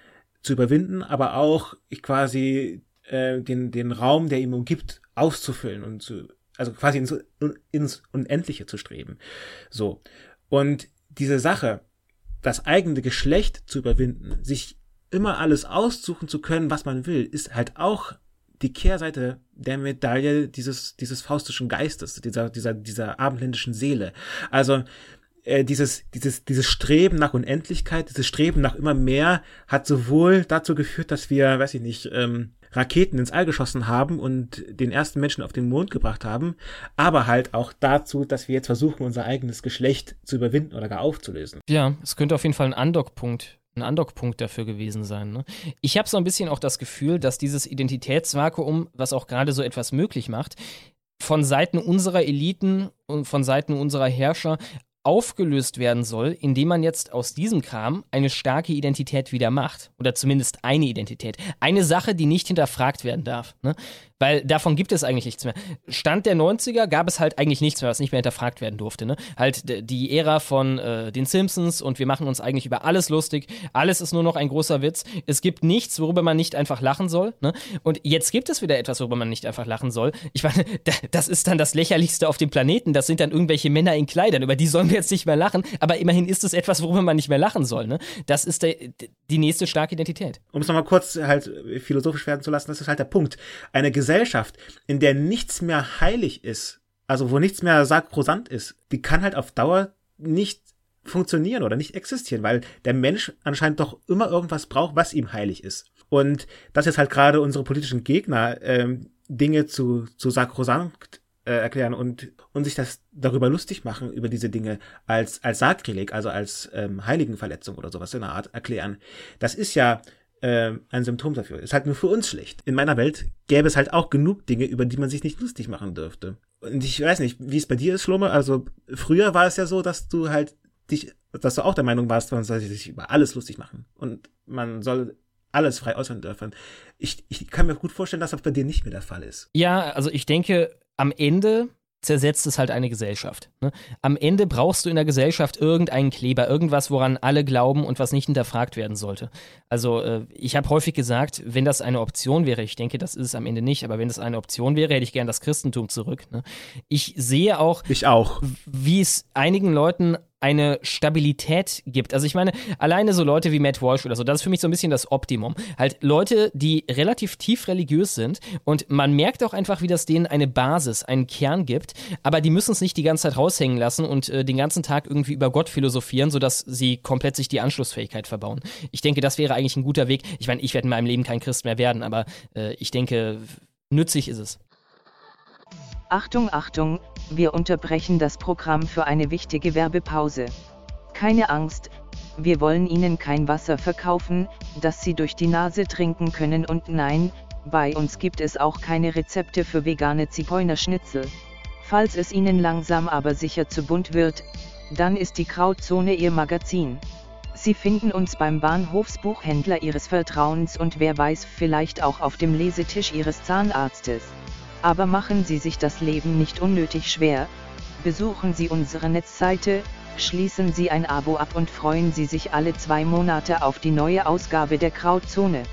zu überwinden, aber auch quasi äh, den, den Raum, der ihm umgibt, auszufüllen und zu, also quasi ins, ins Unendliche zu streben. So. Und diese Sache, das eigene Geschlecht zu überwinden, sich immer alles aussuchen zu können, was man will, ist halt auch die Kehrseite der Medaille dieses, dieses faustischen Geistes, dieser, dieser, dieser abendländischen Seele. Also, äh, dieses, dieses, dieses Streben nach Unendlichkeit, dieses Streben nach immer mehr hat sowohl dazu geführt, dass wir, weiß ich nicht, ähm, Raketen ins All geschossen haben und den ersten Menschen auf den Mond gebracht haben, aber halt auch dazu, dass wir jetzt versuchen, unser eigenes Geschlecht zu überwinden oder gar aufzulösen. Ja, es könnte auf jeden Fall ein Andockpunkt ein Andockpunkt dafür gewesen sein. Ne? Ich habe so ein bisschen auch das Gefühl, dass dieses Identitätsvakuum, was auch gerade so etwas möglich macht, von Seiten unserer Eliten und von Seiten unserer Herrscher aufgelöst werden soll, indem man jetzt aus diesem Kram eine starke Identität wieder macht. Oder zumindest eine Identität. Eine Sache, die nicht hinterfragt werden darf. Ne? Weil davon gibt es eigentlich nichts mehr. Stand der 90er gab es halt eigentlich nichts mehr, was nicht mehr hinterfragt werden durfte. Ne? Halt die Ära von äh, den Simpsons und wir machen uns eigentlich über alles lustig. Alles ist nur noch ein großer Witz. Es gibt nichts, worüber man nicht einfach lachen soll. Ne? Und jetzt gibt es wieder etwas, worüber man nicht einfach lachen soll. Ich meine, [laughs] das ist dann das Lächerlichste auf dem Planeten. Das sind dann irgendwelche Männer in Kleidern. Über die sollen wir jetzt nicht mehr lachen. Aber immerhin ist es etwas, worüber man nicht mehr lachen soll. Ne? Das ist der, die nächste starke Identität. Um es nochmal kurz halt philosophisch werden zu lassen, das ist halt der Punkt. Eine Gesellschaft Gesellschaft, in der nichts mehr heilig ist, also wo nichts mehr sakrosant ist, die kann halt auf Dauer nicht funktionieren oder nicht existieren, weil der Mensch anscheinend doch immer irgendwas braucht, was ihm heilig ist. Und dass jetzt halt gerade unsere politischen Gegner ähm, Dinge zu, zu sakrosankt äh, erklären und, und sich das darüber lustig machen, über diese Dinge als, als Sakrileg, also als ähm, Heiligenverletzung oder sowas in der Art erklären. Das ist ja äh, ein Symptom dafür. Ist halt nur für uns schlecht. In meiner Welt gäbe es halt auch genug Dinge, über die man sich nicht lustig machen dürfte. Und ich weiß nicht, wie es bei dir ist, Schlumme. Also früher war es ja so, dass du halt dich, dass du auch der Meinung warst, man soll sich über alles lustig machen. Und man soll alles frei äußern dürfen. Ich, ich kann mir gut vorstellen, dass das bei dir nicht mehr der Fall ist. Ja, also ich denke, am Ende zersetzt es halt eine Gesellschaft. Ne? Am Ende brauchst du in der Gesellschaft irgendeinen Kleber, irgendwas, woran alle glauben und was nicht hinterfragt werden sollte. Also äh, ich habe häufig gesagt, wenn das eine Option wäre, ich denke, das ist es am Ende nicht, aber wenn das eine Option wäre, hätte ich gern das Christentum zurück. Ne? Ich sehe auch, ich auch, wie es einigen Leuten eine Stabilität gibt. Also ich meine, alleine so Leute wie Matt Walsh oder so, das ist für mich so ein bisschen das Optimum. Halt Leute, die relativ tief religiös sind und man merkt auch einfach, wie das denen eine Basis, einen Kern gibt, aber die müssen es nicht die ganze Zeit raushängen lassen und äh, den ganzen Tag irgendwie über Gott philosophieren, sodass sie komplett sich die Anschlussfähigkeit verbauen. Ich denke, das wäre eigentlich ein guter Weg. Ich meine, ich werde in meinem Leben kein Christ mehr werden, aber äh, ich denke, nützlich ist es. Achtung, Achtung, wir unterbrechen das Programm für eine wichtige Werbepause. Keine Angst, wir wollen Ihnen kein Wasser verkaufen, das Sie durch die Nase trinken können und nein, bei uns gibt es auch keine Rezepte für vegane Zigeunerschnitzel. Falls es Ihnen langsam aber sicher zu bunt wird, dann ist die Krautzone Ihr Magazin. Sie finden uns beim Bahnhofsbuchhändler Ihres Vertrauens und wer weiß vielleicht auch auf dem Lesetisch Ihres Zahnarztes. Aber machen Sie sich das Leben nicht unnötig schwer, besuchen Sie unsere Netzseite, schließen Sie ein Abo ab und freuen Sie sich alle zwei Monate auf die neue Ausgabe der Krautzone.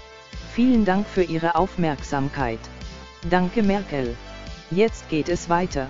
Vielen Dank für Ihre Aufmerksamkeit. Danke Merkel. Jetzt geht es weiter.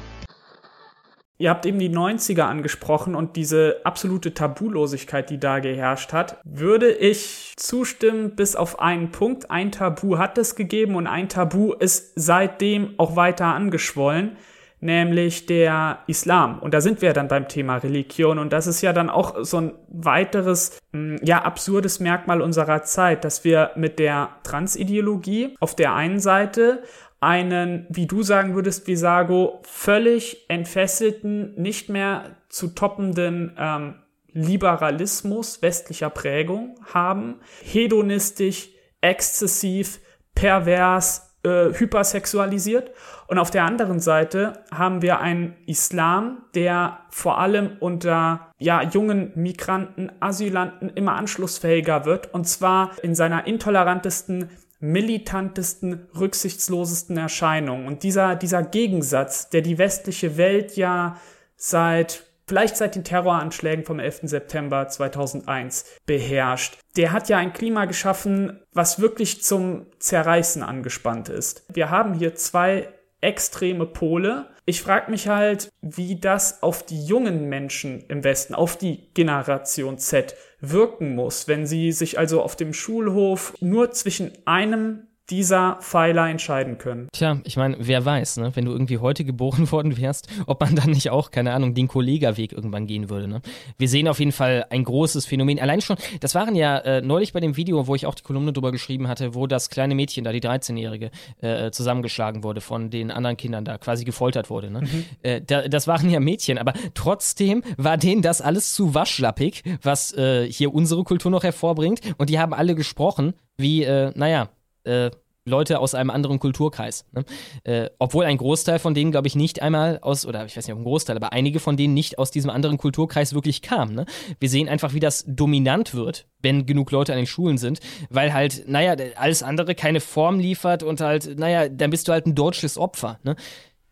Ihr habt eben die 90er angesprochen und diese absolute Tabulosigkeit, die da geherrscht hat. Würde ich zustimmen bis auf einen Punkt. Ein Tabu hat es gegeben und ein Tabu ist seitdem auch weiter angeschwollen, nämlich der Islam. Und da sind wir dann beim Thema Religion und das ist ja dann auch so ein weiteres, hm, ja, absurdes Merkmal unserer Zeit, dass wir mit der Transideologie auf der einen Seite einen, wie du sagen würdest, Visago, völlig entfesselten, nicht mehr zu toppenden ähm, Liberalismus westlicher Prägung haben, hedonistisch, exzessiv, pervers, äh, hypersexualisiert. Und auf der anderen Seite haben wir einen Islam, der vor allem unter ja, jungen Migranten, Asylanten immer anschlussfähiger wird, und zwar in seiner intolerantesten militantesten, rücksichtslosesten Erscheinungen. Und dieser, dieser Gegensatz, der die westliche Welt ja seit vielleicht seit den Terroranschlägen vom 11. September 2001 beherrscht. Der hat ja ein Klima geschaffen, was wirklich zum Zerreißen angespannt ist. Wir haben hier zwei extreme Pole. Ich frage mich halt, wie das auf die jungen Menschen im Westen, auf die Generation Z wirken muss, wenn sie sich also auf dem Schulhof nur zwischen einem dieser Pfeiler entscheiden können. Tja, ich meine, wer weiß, ne? wenn du irgendwie heute geboren [laughs] worden wärst, ob man dann nicht auch, keine Ahnung, den Kollegaweg irgendwann gehen würde. Ne? Wir sehen auf jeden Fall ein großes Phänomen. Allein schon, das waren ja äh, neulich bei dem Video, wo ich auch die Kolumne drüber geschrieben hatte, wo das kleine Mädchen da, die 13-Jährige, äh, zusammengeschlagen wurde von den anderen Kindern da, quasi gefoltert wurde. Ne? Mhm. Äh, da, das waren ja Mädchen, aber trotzdem war denen das alles zu waschlappig, was äh, hier unsere Kultur noch hervorbringt. Und die haben alle gesprochen, wie, äh, naja, äh, Leute aus einem anderen Kulturkreis. Ne? Äh, obwohl ein Großteil von denen, glaube ich, nicht einmal aus, oder ich weiß nicht, ob ein Großteil, aber einige von denen nicht aus diesem anderen Kulturkreis wirklich kamen. Ne? Wir sehen einfach, wie das dominant wird, wenn genug Leute an den Schulen sind, weil halt, naja, alles andere keine Form liefert und halt, naja, dann bist du halt ein deutsches Opfer. Ne?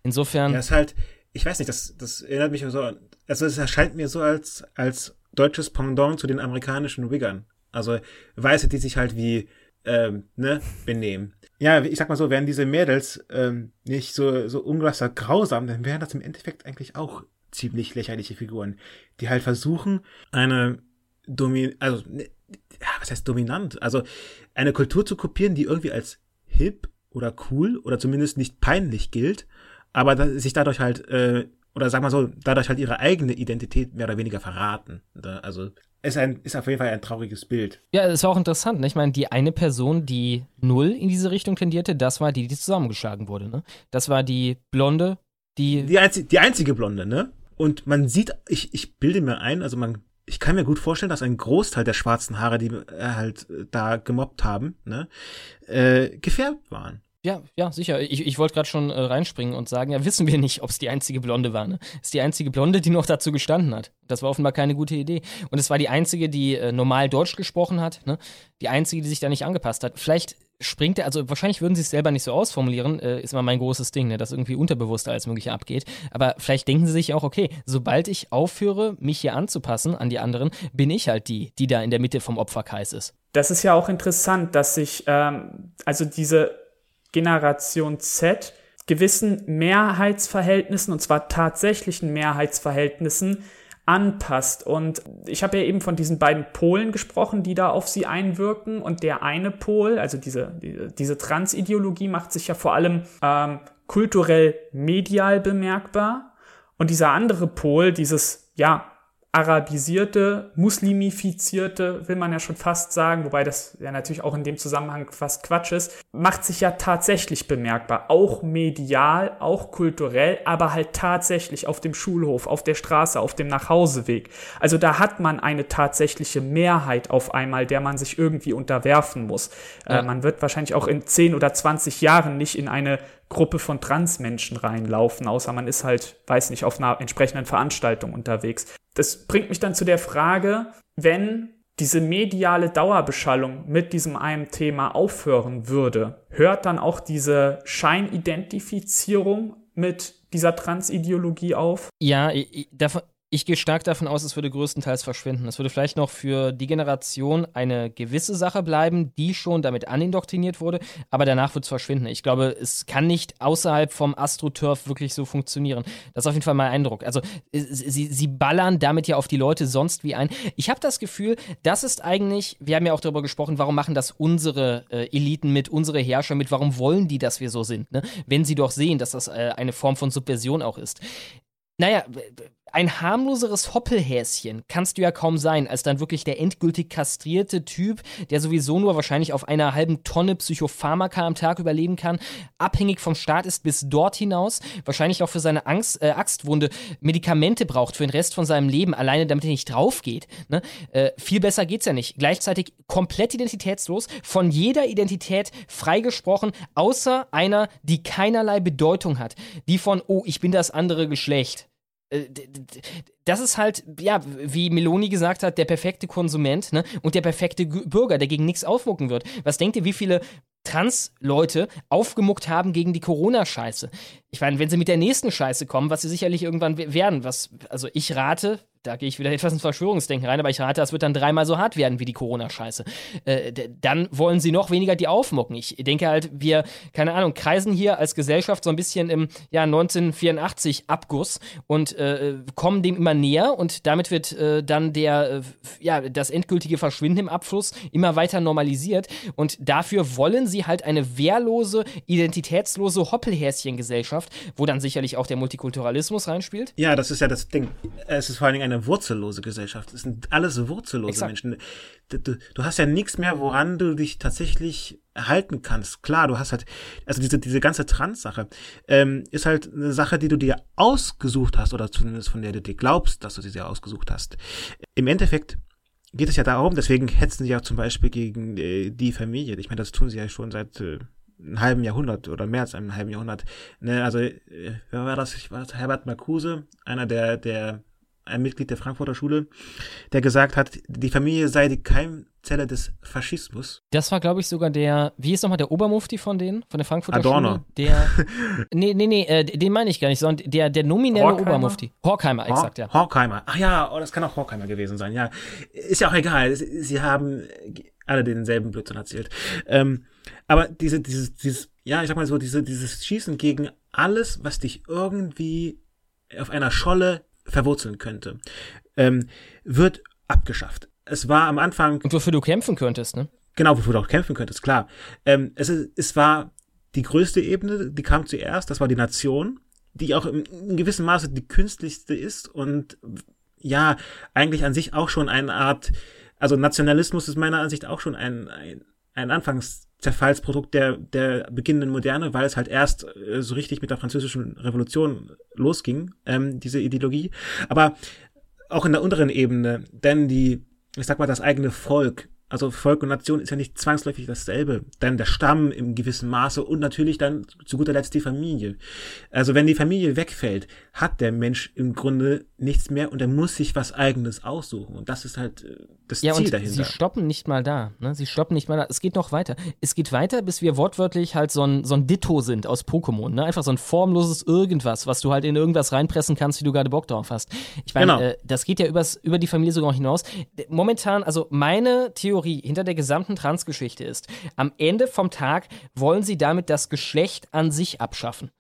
Insofern. Ja, ist halt, ich weiß nicht, das, das erinnert mich so an, also es erscheint mir so als, als deutsches Pendant zu den amerikanischen Wiggern. Also Weiße, die sich halt wie ähm, ne, benehmen. Ja, ich sag mal so, wären diese Mädels ähm, nicht so, so unglaublich grausam, dann wären das im Endeffekt eigentlich auch ziemlich lächerliche Figuren, die halt versuchen, eine Domin also ne, was heißt dominant? Also eine Kultur zu kopieren, die irgendwie als hip oder cool oder zumindest nicht peinlich gilt, aber sich dadurch halt äh, oder sag mal so, dadurch halt ihre eigene Identität mehr oder weniger verraten. Also ist, ein, ist auf jeden Fall ein trauriges Bild. Ja, es war auch interessant. Ne? Ich meine, die eine Person, die null in diese Richtung tendierte, das war die, die zusammengeschlagen wurde. Ne? Das war die Blonde, die. Die, einzi die einzige Blonde, ne? Und man sieht, ich, ich bilde mir ein, also man, ich kann mir gut vorstellen, dass ein Großteil der schwarzen Haare, die äh, halt äh, da gemobbt haben, ne, äh, gefärbt waren. Ja, ja, sicher. Ich, ich wollte gerade schon äh, reinspringen und sagen, ja, wissen wir nicht, ob es die einzige Blonde war. Ne? Ist die einzige Blonde, die noch dazu gestanden hat. Das war offenbar keine gute Idee. Und es war die einzige, die äh, normal Deutsch gesprochen hat. Ne? Die einzige, die sich da nicht angepasst hat. Vielleicht springt er, also wahrscheinlich würden sie es selber nicht so ausformulieren, äh, ist immer mein großes Ding, ne, dass irgendwie unterbewusster als möglich abgeht. Aber vielleicht denken sie sich auch, okay, sobald ich aufhöre, mich hier anzupassen an die anderen, bin ich halt die, die da in der Mitte vom Opferkreis ist. Das ist ja auch interessant, dass sich, ähm, also diese Generation Z gewissen Mehrheitsverhältnissen, und zwar tatsächlichen Mehrheitsverhältnissen, anpasst. Und ich habe ja eben von diesen beiden Polen gesprochen, die da auf sie einwirken. Und der eine Pol, also diese, diese Transideologie, macht sich ja vor allem ähm, kulturell medial bemerkbar. Und dieser andere Pol, dieses, ja, arabisierte, muslimifizierte, will man ja schon fast sagen, wobei das ja natürlich auch in dem Zusammenhang fast Quatsch ist, macht sich ja tatsächlich bemerkbar, auch medial, auch kulturell, aber halt tatsächlich auf dem Schulhof, auf der Straße, auf dem Nachhauseweg. Also da hat man eine tatsächliche Mehrheit auf einmal, der man sich irgendwie unterwerfen muss. Äh, ja. Äh, man wird wahrscheinlich auch in 10 oder 20 Jahren nicht in eine Gruppe von Transmenschen reinlaufen, außer man ist halt, weiß nicht, auf einer entsprechenden Veranstaltung unterwegs. Das bringt mich dann zu der Frage, wenn diese mediale Dauerbeschallung mit diesem einen Thema aufhören würde, hört dann auch diese Scheinidentifizierung mit dieser Transideologie auf? Ja, davon, ich gehe stark davon aus, es würde größtenteils verschwinden. Es würde vielleicht noch für die Generation eine gewisse Sache bleiben, die schon damit anindoktriniert wurde, aber danach wird es verschwinden. Ich glaube, es kann nicht außerhalb vom AstroTurf wirklich so funktionieren. Das ist auf jeden Fall mein Eindruck. Also, sie, sie ballern damit ja auf die Leute sonst wie ein. Ich habe das Gefühl, das ist eigentlich, wir haben ja auch darüber gesprochen, warum machen das unsere äh, Eliten mit, unsere Herrscher mit, warum wollen die, dass wir so sind, ne? wenn sie doch sehen, dass das äh, eine Form von Subversion auch ist. Naja, ein harmloseres Hoppelhäschen kannst du ja kaum sein, als dann wirklich der endgültig kastrierte Typ, der sowieso nur wahrscheinlich auf einer halben Tonne Psychopharmaka am Tag überleben kann, abhängig vom Staat ist bis dort hinaus, wahrscheinlich auch für seine Angst, äh, Axtwunde Medikamente braucht für den Rest von seinem Leben, alleine damit er nicht draufgeht. Ne? Äh, viel besser geht's ja nicht. Gleichzeitig komplett identitätslos, von jeder Identität freigesprochen, außer einer, die keinerlei Bedeutung hat. Die von, oh, ich bin das andere Geschlecht. Äh, das ist halt, ja, wie Meloni gesagt hat, der perfekte Konsument ne? und der perfekte Bürger, der gegen nichts aufmucken wird. Was denkt ihr, wie viele Trans-Leute aufgemuckt haben gegen die Corona-Scheiße? Ich meine, wenn sie mit der nächsten Scheiße kommen, was sie sicherlich irgendwann werden, was, also ich rate, da gehe ich wieder etwas ins Verschwörungsdenken rein, aber ich rate, das wird dann dreimal so hart werden wie die Corona-Scheiße. Äh, dann wollen sie noch weniger die aufmucken. Ich denke halt, wir, keine Ahnung, kreisen hier als Gesellschaft so ein bisschen im Jahr 1984 Abguss und äh, kommen dem immer näher und damit wird äh, dann der, äh, ja, das endgültige Verschwinden im Abfluss immer weiter normalisiert und dafür wollen sie halt eine wehrlose, identitätslose Hoppelhäschen-Gesellschaft, wo dann sicherlich auch der Multikulturalismus reinspielt. Ja, das ist ja das Ding. Es ist vor allen Dingen eine wurzellose Gesellschaft. Es sind alles wurzellose Exakt. Menschen. Du, du, hast ja nichts mehr, woran du dich tatsächlich erhalten kannst. Klar, du hast halt, also diese, diese ganze Trans-Sache ähm, ist halt eine Sache, die du dir ausgesucht hast oder zumindest von der du dir glaubst, dass du sie dir ausgesucht hast. Im Endeffekt geht es ja darum, deswegen hetzen sie ja zum Beispiel gegen äh, die Familie. Ich meine, das tun sie ja schon seit äh, einem halben Jahrhundert oder mehr als einem halben Jahrhundert. Ne, also, äh, wer war das? Ich war das Herbert Marcuse, einer der, der ein Mitglied der Frankfurter Schule, der gesagt hat, die Familie sei die Keimzelle des Faschismus. Das war, glaube ich, sogar der, wie ist nochmal der Obermufti von denen, von der Frankfurter Adorno. Schule? Der, [laughs] nee, nee, nee, äh, den meine ich gar nicht, sondern der, der nominelle Horkheimer? Obermufti. Horkheimer, exakt, ja. Horkheimer, ach ja, oh, das kann auch Horkheimer gewesen sein, ja. Ist ja auch egal, sie haben alle denselben Blödsinn erzählt. Ähm, aber diese, dieses, dieses, ja, ich sag mal so, diese, dieses Schießen gegen alles, was dich irgendwie auf einer Scholle verwurzeln könnte, ähm, wird abgeschafft. Es war am Anfang. Und wofür du kämpfen könntest, ne? Genau, wofür du auch kämpfen könntest, klar. Ähm, es, es war die größte Ebene, die kam zuerst, das war die Nation, die auch in, in gewissem Maße die künstlichste ist und ja, eigentlich an sich auch schon eine Art, also Nationalismus ist meiner Ansicht auch schon ein, ein, ein Anfangs Zerfallsprodukt der, der beginnenden Moderne, weil es halt erst äh, so richtig mit der französischen Revolution losging, ähm, diese Ideologie. Aber auch in der unteren Ebene, denn die, ich sag mal, das eigene Volk also Volk und Nation ist ja nicht zwangsläufig dasselbe. Dann der Stamm im gewissen Maße und natürlich dann zu guter Letzt die Familie. Also wenn die Familie wegfällt, hat der Mensch im Grunde nichts mehr und er muss sich was Eigenes aussuchen. Und das ist halt äh, das ja, Ziel dahinter. Sie stoppen nicht mal da. Ne? Sie stoppen nicht mal da. Es geht noch weiter. Es geht weiter, bis wir wortwörtlich halt so ein, so ein Ditto sind aus Pokémon. Ne? Einfach so ein formloses Irgendwas, was du halt in irgendwas reinpressen kannst, wie du gerade Bock drauf hast. Ich meine, genau. äh, das geht ja übers, über die Familie sogar hinaus. Momentan, also meine Theorie Theorie hinter der gesamten Transgeschichte ist, am Ende vom Tag wollen sie damit das Geschlecht an sich abschaffen.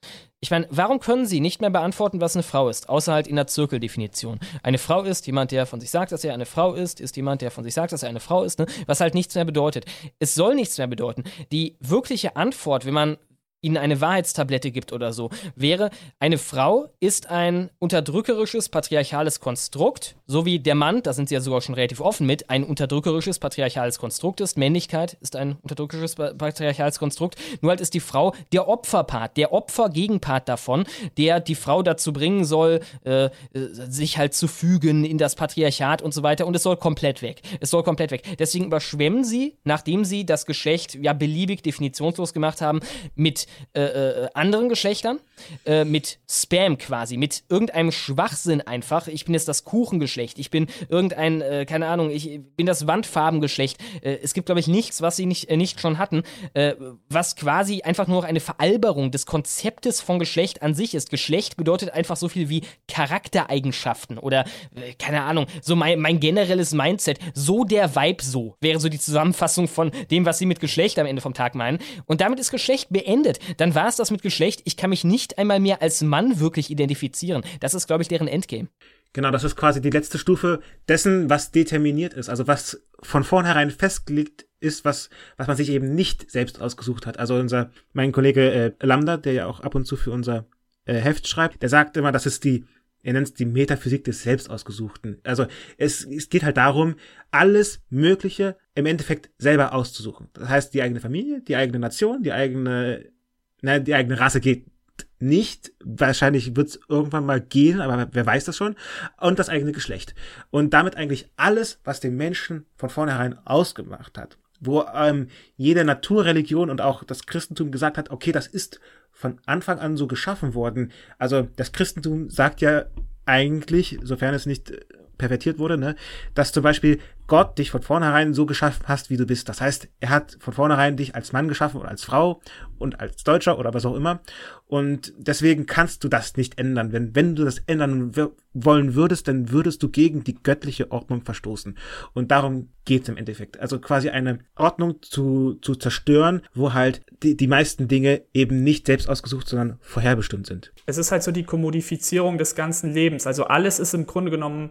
Ich meine, warum können Sie nicht mehr beantworten, was eine Frau ist, außer halt in der Zirkeldefinition? Eine Frau ist jemand, der von sich sagt, dass er eine Frau ist, ist jemand, der von sich sagt, dass er eine Frau ist, ne? was halt nichts mehr bedeutet. Es soll nichts mehr bedeuten. Die wirkliche Antwort, wenn man ihnen eine Wahrheitstablette gibt oder so, wäre, eine Frau ist ein unterdrückerisches, patriarchales Konstrukt, so wie der Mann, da sind sie ja sogar schon relativ offen mit, ein unterdrückerisches, patriarchales Konstrukt ist. Männlichkeit ist ein unterdrückerisches, patriarchales Konstrukt. Nur halt ist die Frau der Opferpart, der Opfergegenpart davon, der die Frau dazu bringen soll, äh, sich halt zu fügen in das Patriarchat und so weiter. Und es soll komplett weg. Es soll komplett weg. Deswegen überschwemmen sie, nachdem sie das Geschlecht ja beliebig definitionslos gemacht haben, mit äh, äh, anderen Geschlechtern, äh, mit Spam quasi, mit irgendeinem Schwachsinn einfach. Ich bin jetzt das Kuchengeschlecht, ich bin irgendein, äh, keine Ahnung, ich bin das Wandfarbengeschlecht. Äh, es gibt, glaube ich, nichts, was sie nicht, äh, nicht schon hatten, was quasi einfach nur noch eine Veralberung des Konzeptes von Geschlecht an sich ist. Geschlecht bedeutet einfach so viel wie Charaktereigenschaften oder, keine Ahnung, so mein, mein generelles Mindset, so der Vibe so, wäre so die Zusammenfassung von dem, was sie mit Geschlecht am Ende vom Tag meinen. Und damit ist Geschlecht beendet dann war es das mit Geschlecht. Ich kann mich nicht einmal mehr als Mann wirklich identifizieren. Das ist, glaube ich, deren Endgame. Genau, das ist quasi die letzte Stufe dessen, was determiniert ist. Also was von vornherein festgelegt ist, was, was man sich eben nicht selbst ausgesucht hat. Also unser, mein Kollege äh, Lambda, der ja auch ab und zu für unser äh, Heft schreibt, der sagt immer, das ist die er nennt es die Metaphysik des Selbstausgesuchten. Also es, es geht halt darum, alles Mögliche im Endeffekt selber auszusuchen. Das heißt, die eigene Familie, die eigene Nation, die eigene na, die eigene Rasse geht nicht. Wahrscheinlich wird es irgendwann mal gehen, aber wer weiß das schon. Und das eigene Geschlecht. Und damit eigentlich alles, was den Menschen von vornherein ausgemacht hat. Wo ähm, jede Naturreligion und auch das Christentum gesagt hat, okay, das ist von Anfang an so geschaffen worden. Also das Christentum sagt ja eigentlich, sofern es nicht pervertiert wurde, ne, dass zum Beispiel Gott dich von vornherein so geschaffen hast, wie du bist. Das heißt, er hat von vornherein dich als Mann geschaffen oder als Frau und als Deutscher oder was auch immer. Und deswegen kannst du das nicht ändern. Wenn, wenn du das ändern wollen würdest, dann würdest du gegen die göttliche Ordnung verstoßen. Und darum geht's im Endeffekt. Also quasi eine Ordnung zu, zu zerstören, wo halt die, die meisten Dinge eben nicht selbst ausgesucht, sondern vorherbestimmt sind. Es ist halt so die Kommodifizierung des ganzen Lebens. Also alles ist im Grunde genommen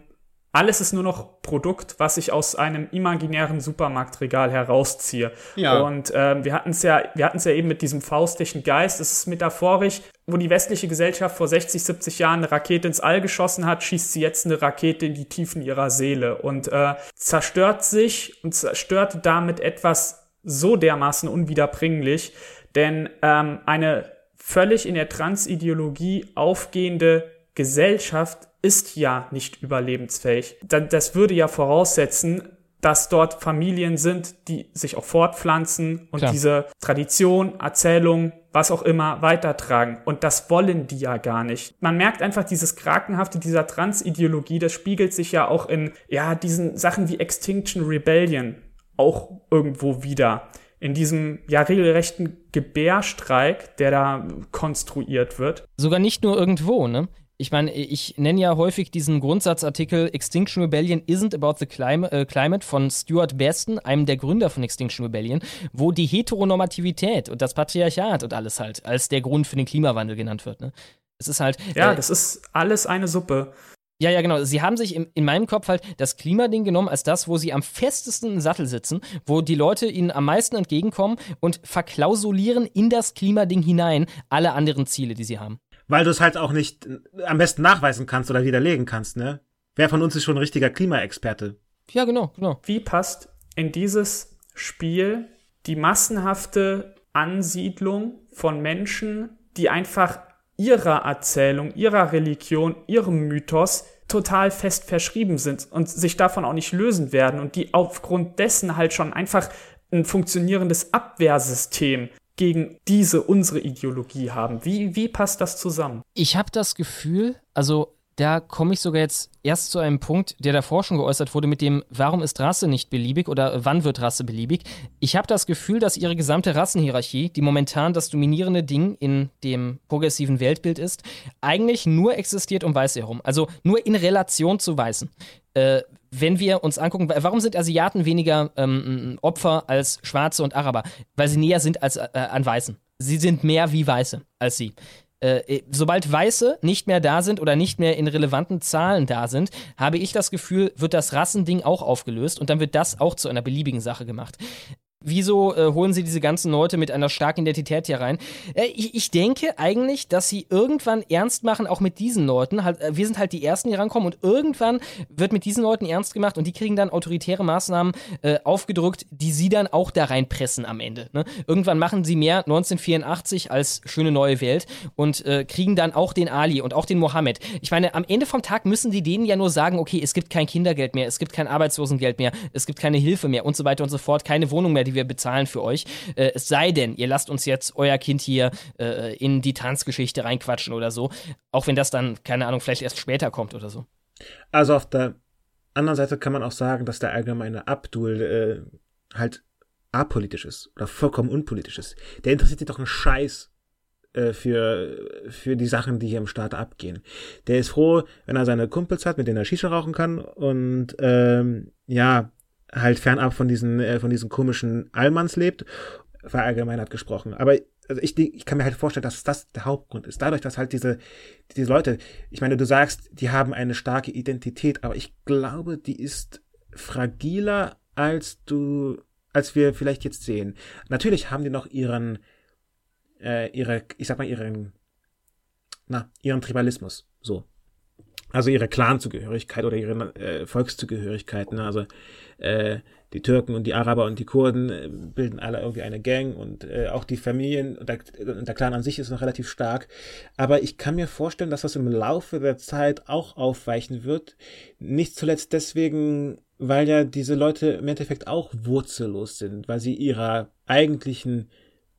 alles ist nur noch Produkt, was ich aus einem imaginären Supermarktregal herausziehe. Ja. Und ähm, wir hatten es ja, wir hatten es ja eben mit diesem faustischen Geist. Es ist metaphorisch, wo die westliche Gesellschaft vor 60, 70 Jahren eine Rakete ins All geschossen hat, schießt sie jetzt eine Rakete in die Tiefen ihrer Seele und äh, zerstört sich und zerstört damit etwas so dermaßen unwiederbringlich, denn ähm, eine völlig in der Transideologie aufgehende Gesellschaft ist ja nicht überlebensfähig. Das würde ja voraussetzen, dass dort Familien sind, die sich auch fortpflanzen und Klar. diese Tradition, Erzählung, was auch immer weitertragen. Und das wollen die ja gar nicht. Man merkt einfach dieses Krakenhafte dieser Transideologie, das spiegelt sich ja auch in, ja, diesen Sachen wie Extinction Rebellion auch irgendwo wieder. In diesem ja regelrechten Gebärstreik, der da konstruiert wird. Sogar nicht nur irgendwo, ne? Ich meine, ich nenne ja häufig diesen Grundsatzartikel Extinction Rebellion isn't about the clim äh, climate von Stuart Baston, einem der Gründer von Extinction Rebellion, wo die Heteronormativität und das Patriarchat und alles halt als der Grund für den Klimawandel genannt wird. Ne? Es ist halt. Ja, äh, das ist alles eine Suppe. Ja, ja, genau. Sie haben sich im, in meinem Kopf halt das Klimading genommen als das, wo sie am festesten im Sattel sitzen, wo die Leute ihnen am meisten entgegenkommen und verklausulieren in das Klimading hinein alle anderen Ziele, die sie haben weil du es halt auch nicht äh, am besten nachweisen kannst oder widerlegen kannst, ne? Wer von uns ist schon ein richtiger Klimaexperte? Ja, genau, genau. Wie passt in dieses Spiel die massenhafte Ansiedlung von Menschen, die einfach ihrer Erzählung, ihrer Religion, ihrem Mythos total fest verschrieben sind und sich davon auch nicht lösen werden und die aufgrund dessen halt schon einfach ein funktionierendes Abwehrsystem gegen diese unsere Ideologie haben. Wie, wie passt das zusammen? Ich habe das Gefühl, also da komme ich sogar jetzt erst zu einem Punkt, der davor schon geäußert wurde, mit dem, warum ist Rasse nicht beliebig oder wann wird Rasse beliebig? Ich habe das Gefühl, dass ihre gesamte Rassenhierarchie, die momentan das dominierende Ding in dem progressiven Weltbild ist, eigentlich nur existiert um Weiße herum. Also nur in Relation zu Weißen. Äh, wenn wir uns angucken, warum sind Asiaten weniger ähm, Opfer als Schwarze und Araber? Weil sie näher sind als äh, an Weißen. Sie sind mehr wie Weiße als sie. äh, sobald Weiße nicht mehr da sind oder nicht mehr in relevanten Zahlen da sind, habe ich das Gefühl, wird das Rassending auch aufgelöst und dann wird das auch zu einer beliebigen Sache gemacht. Wieso äh, holen sie diese ganzen Leute mit einer starken Identität hier rein? Äh, ich, ich, denke eigentlich, dass sie irgendwann ernst machen, auch mit diesen Leuten. Halt, äh, wir sind halt die Ersten, die rankommen und irgendwann wird mit diesen Leuten ernst gemacht und die kriegen dann autoritäre Maßnahmen äh, aufgedrückt, die sie dann auch da reinpressen am Ende. Ne? Irgendwann machen sie mehr 1984 als Schöne Neue Welt und äh, kriegen dann auch den Ali und auch den Mohammed. Ich meine, am Ende vom Tag müssen sie denen ja nur sagen, okay, es gibt kein Kindergeld mehr, es gibt kein Arbeitslosengeld mehr, es gibt keine Hilfe mehr und so weiter und so fort, keine Wohnung mehr, die wir bezahlen für euch. Äh, es sei denn, ihr lasst uns jetzt euer Kind hier äh, in die Tanzgeschichte reinquatschen oder so. Auch wenn das dann, keine Ahnung, vielleicht erst später kommt oder so. Also auf der anderen Seite kann man auch sagen, dass der allgemeine Abdul äh, halt apolitisch ist oder vollkommen unpolitisch ist. Der interessiert sich doch einen Scheiß äh, für, für die Sachen, die hier im Staat abgehen. Der ist froh, wenn er seine Kumpels hat, mit denen er Shisha rauchen kann und ähm, ja, halt fernab von diesen, äh, von diesen komischen Allmanns lebt, verallgemeinert gesprochen. Aber also ich, ich kann mir halt vorstellen, dass das der Hauptgrund ist. Dadurch, dass halt diese, diese Leute, ich meine, du sagst, die haben eine starke Identität, aber ich glaube, die ist fragiler, als du, als wir vielleicht jetzt sehen. Natürlich haben die noch ihren, äh, ihre, ich sag mal, ihren, na, ihren Tribalismus, so. Also ihre Clanzugehörigkeit oder ihre äh, Volkszugehörigkeit, ne? also äh, die Türken und die Araber und die Kurden äh, bilden alle irgendwie eine Gang und äh, auch die Familien und der, der Clan an sich ist noch relativ stark. Aber ich kann mir vorstellen, dass das im Laufe der Zeit auch aufweichen wird. Nicht zuletzt deswegen, weil ja diese Leute im Endeffekt auch wurzellos sind, weil sie ihrer eigentlichen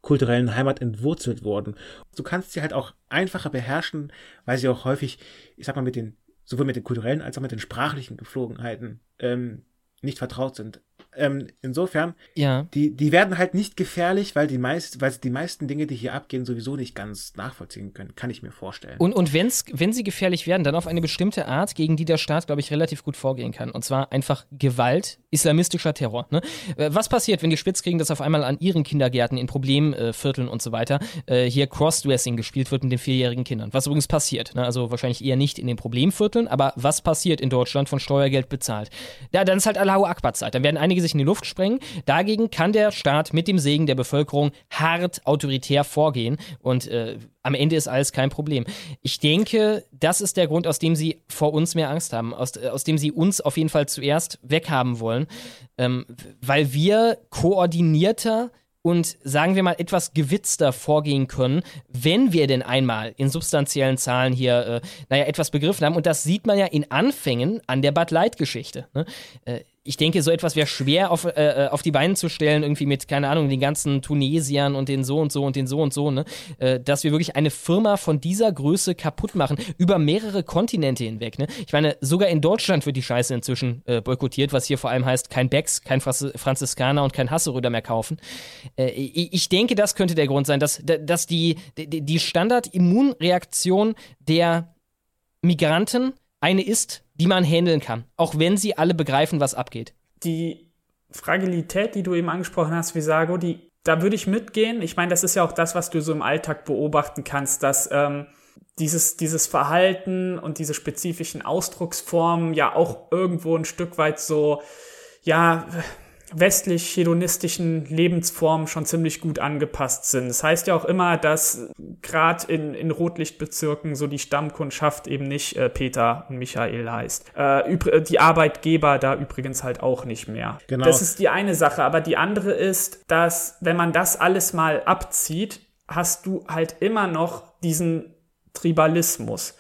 kulturellen Heimat entwurzelt wurden. Du kannst sie halt auch einfacher beherrschen, weil sie auch häufig, ich sag mal, mit den, sowohl mit den kulturellen als auch mit den sprachlichen Geflogenheiten ähm, nicht vertraut sind. Ähm, insofern, ja. die, die werden halt nicht gefährlich, weil die, meist, weil die meisten Dinge, die hier abgehen, sowieso nicht ganz nachvollziehen können, kann ich mir vorstellen. Und, und wenn's, wenn sie gefährlich werden, dann auf eine bestimmte Art, gegen die der Staat, glaube ich, relativ gut vorgehen kann. Und zwar einfach Gewalt, islamistischer Terror. Ne? Äh, was passiert, wenn die spitz kriegen, dass auf einmal an ihren Kindergärten, in Problemvierteln und so weiter, äh, hier Crossdressing gespielt wird mit den vierjährigen Kindern? Was übrigens passiert. Ne? Also wahrscheinlich eher nicht in den Problemvierteln, aber was passiert in Deutschland von Steuergeld bezahlt? Ja, dann ist halt Allahu Akbar Zeit. Dann werden einige sich in die Luft sprengen. Dagegen kann der Staat mit dem Segen der Bevölkerung hart autoritär vorgehen und äh, am Ende ist alles kein Problem. Ich denke, das ist der Grund, aus dem sie vor uns mehr Angst haben, aus, aus dem sie uns auf jeden Fall zuerst weghaben wollen, ähm, weil wir koordinierter und sagen wir mal etwas gewitzter vorgehen können, wenn wir denn einmal in substanziellen Zahlen hier, äh, naja, etwas begriffen haben. Und das sieht man ja in Anfängen an der Bud Light-Geschichte. Ne? Äh, ich denke, so etwas wäre schwer auf, äh, äh, auf die Beine zu stellen, irgendwie mit, keine Ahnung, den ganzen Tunesiern und den so und so und den so und so, ne? Äh, dass wir wirklich eine Firma von dieser Größe kaputt machen, über mehrere Kontinente hinweg, ne? Ich meine, sogar in Deutschland wird die Scheiße inzwischen äh, boykottiert, was hier vor allem heißt, kein Becks, kein Franziskaner und kein Hasseröder mehr kaufen. Äh, ich denke, das könnte der Grund sein, dass, dass die, die Standard-Immunreaktion der Migranten eine ist, die man handeln kann, auch wenn sie alle begreifen, was abgeht. Die Fragilität, die du eben angesprochen hast, Visago, die, da würde ich mitgehen. Ich meine, das ist ja auch das, was du so im Alltag beobachten kannst, dass ähm, dieses, dieses Verhalten und diese spezifischen Ausdrucksformen ja auch irgendwo ein Stück weit so, ja, westlich-hedonistischen Lebensformen schon ziemlich gut angepasst sind. Das heißt ja auch immer, dass gerade in, in Rotlichtbezirken so die Stammkundschaft eben nicht äh, Peter und Michael heißt. Äh, die Arbeitgeber da übrigens halt auch nicht mehr. Genau. Das ist die eine Sache. Aber die andere ist, dass wenn man das alles mal abzieht, hast du halt immer noch diesen Tribalismus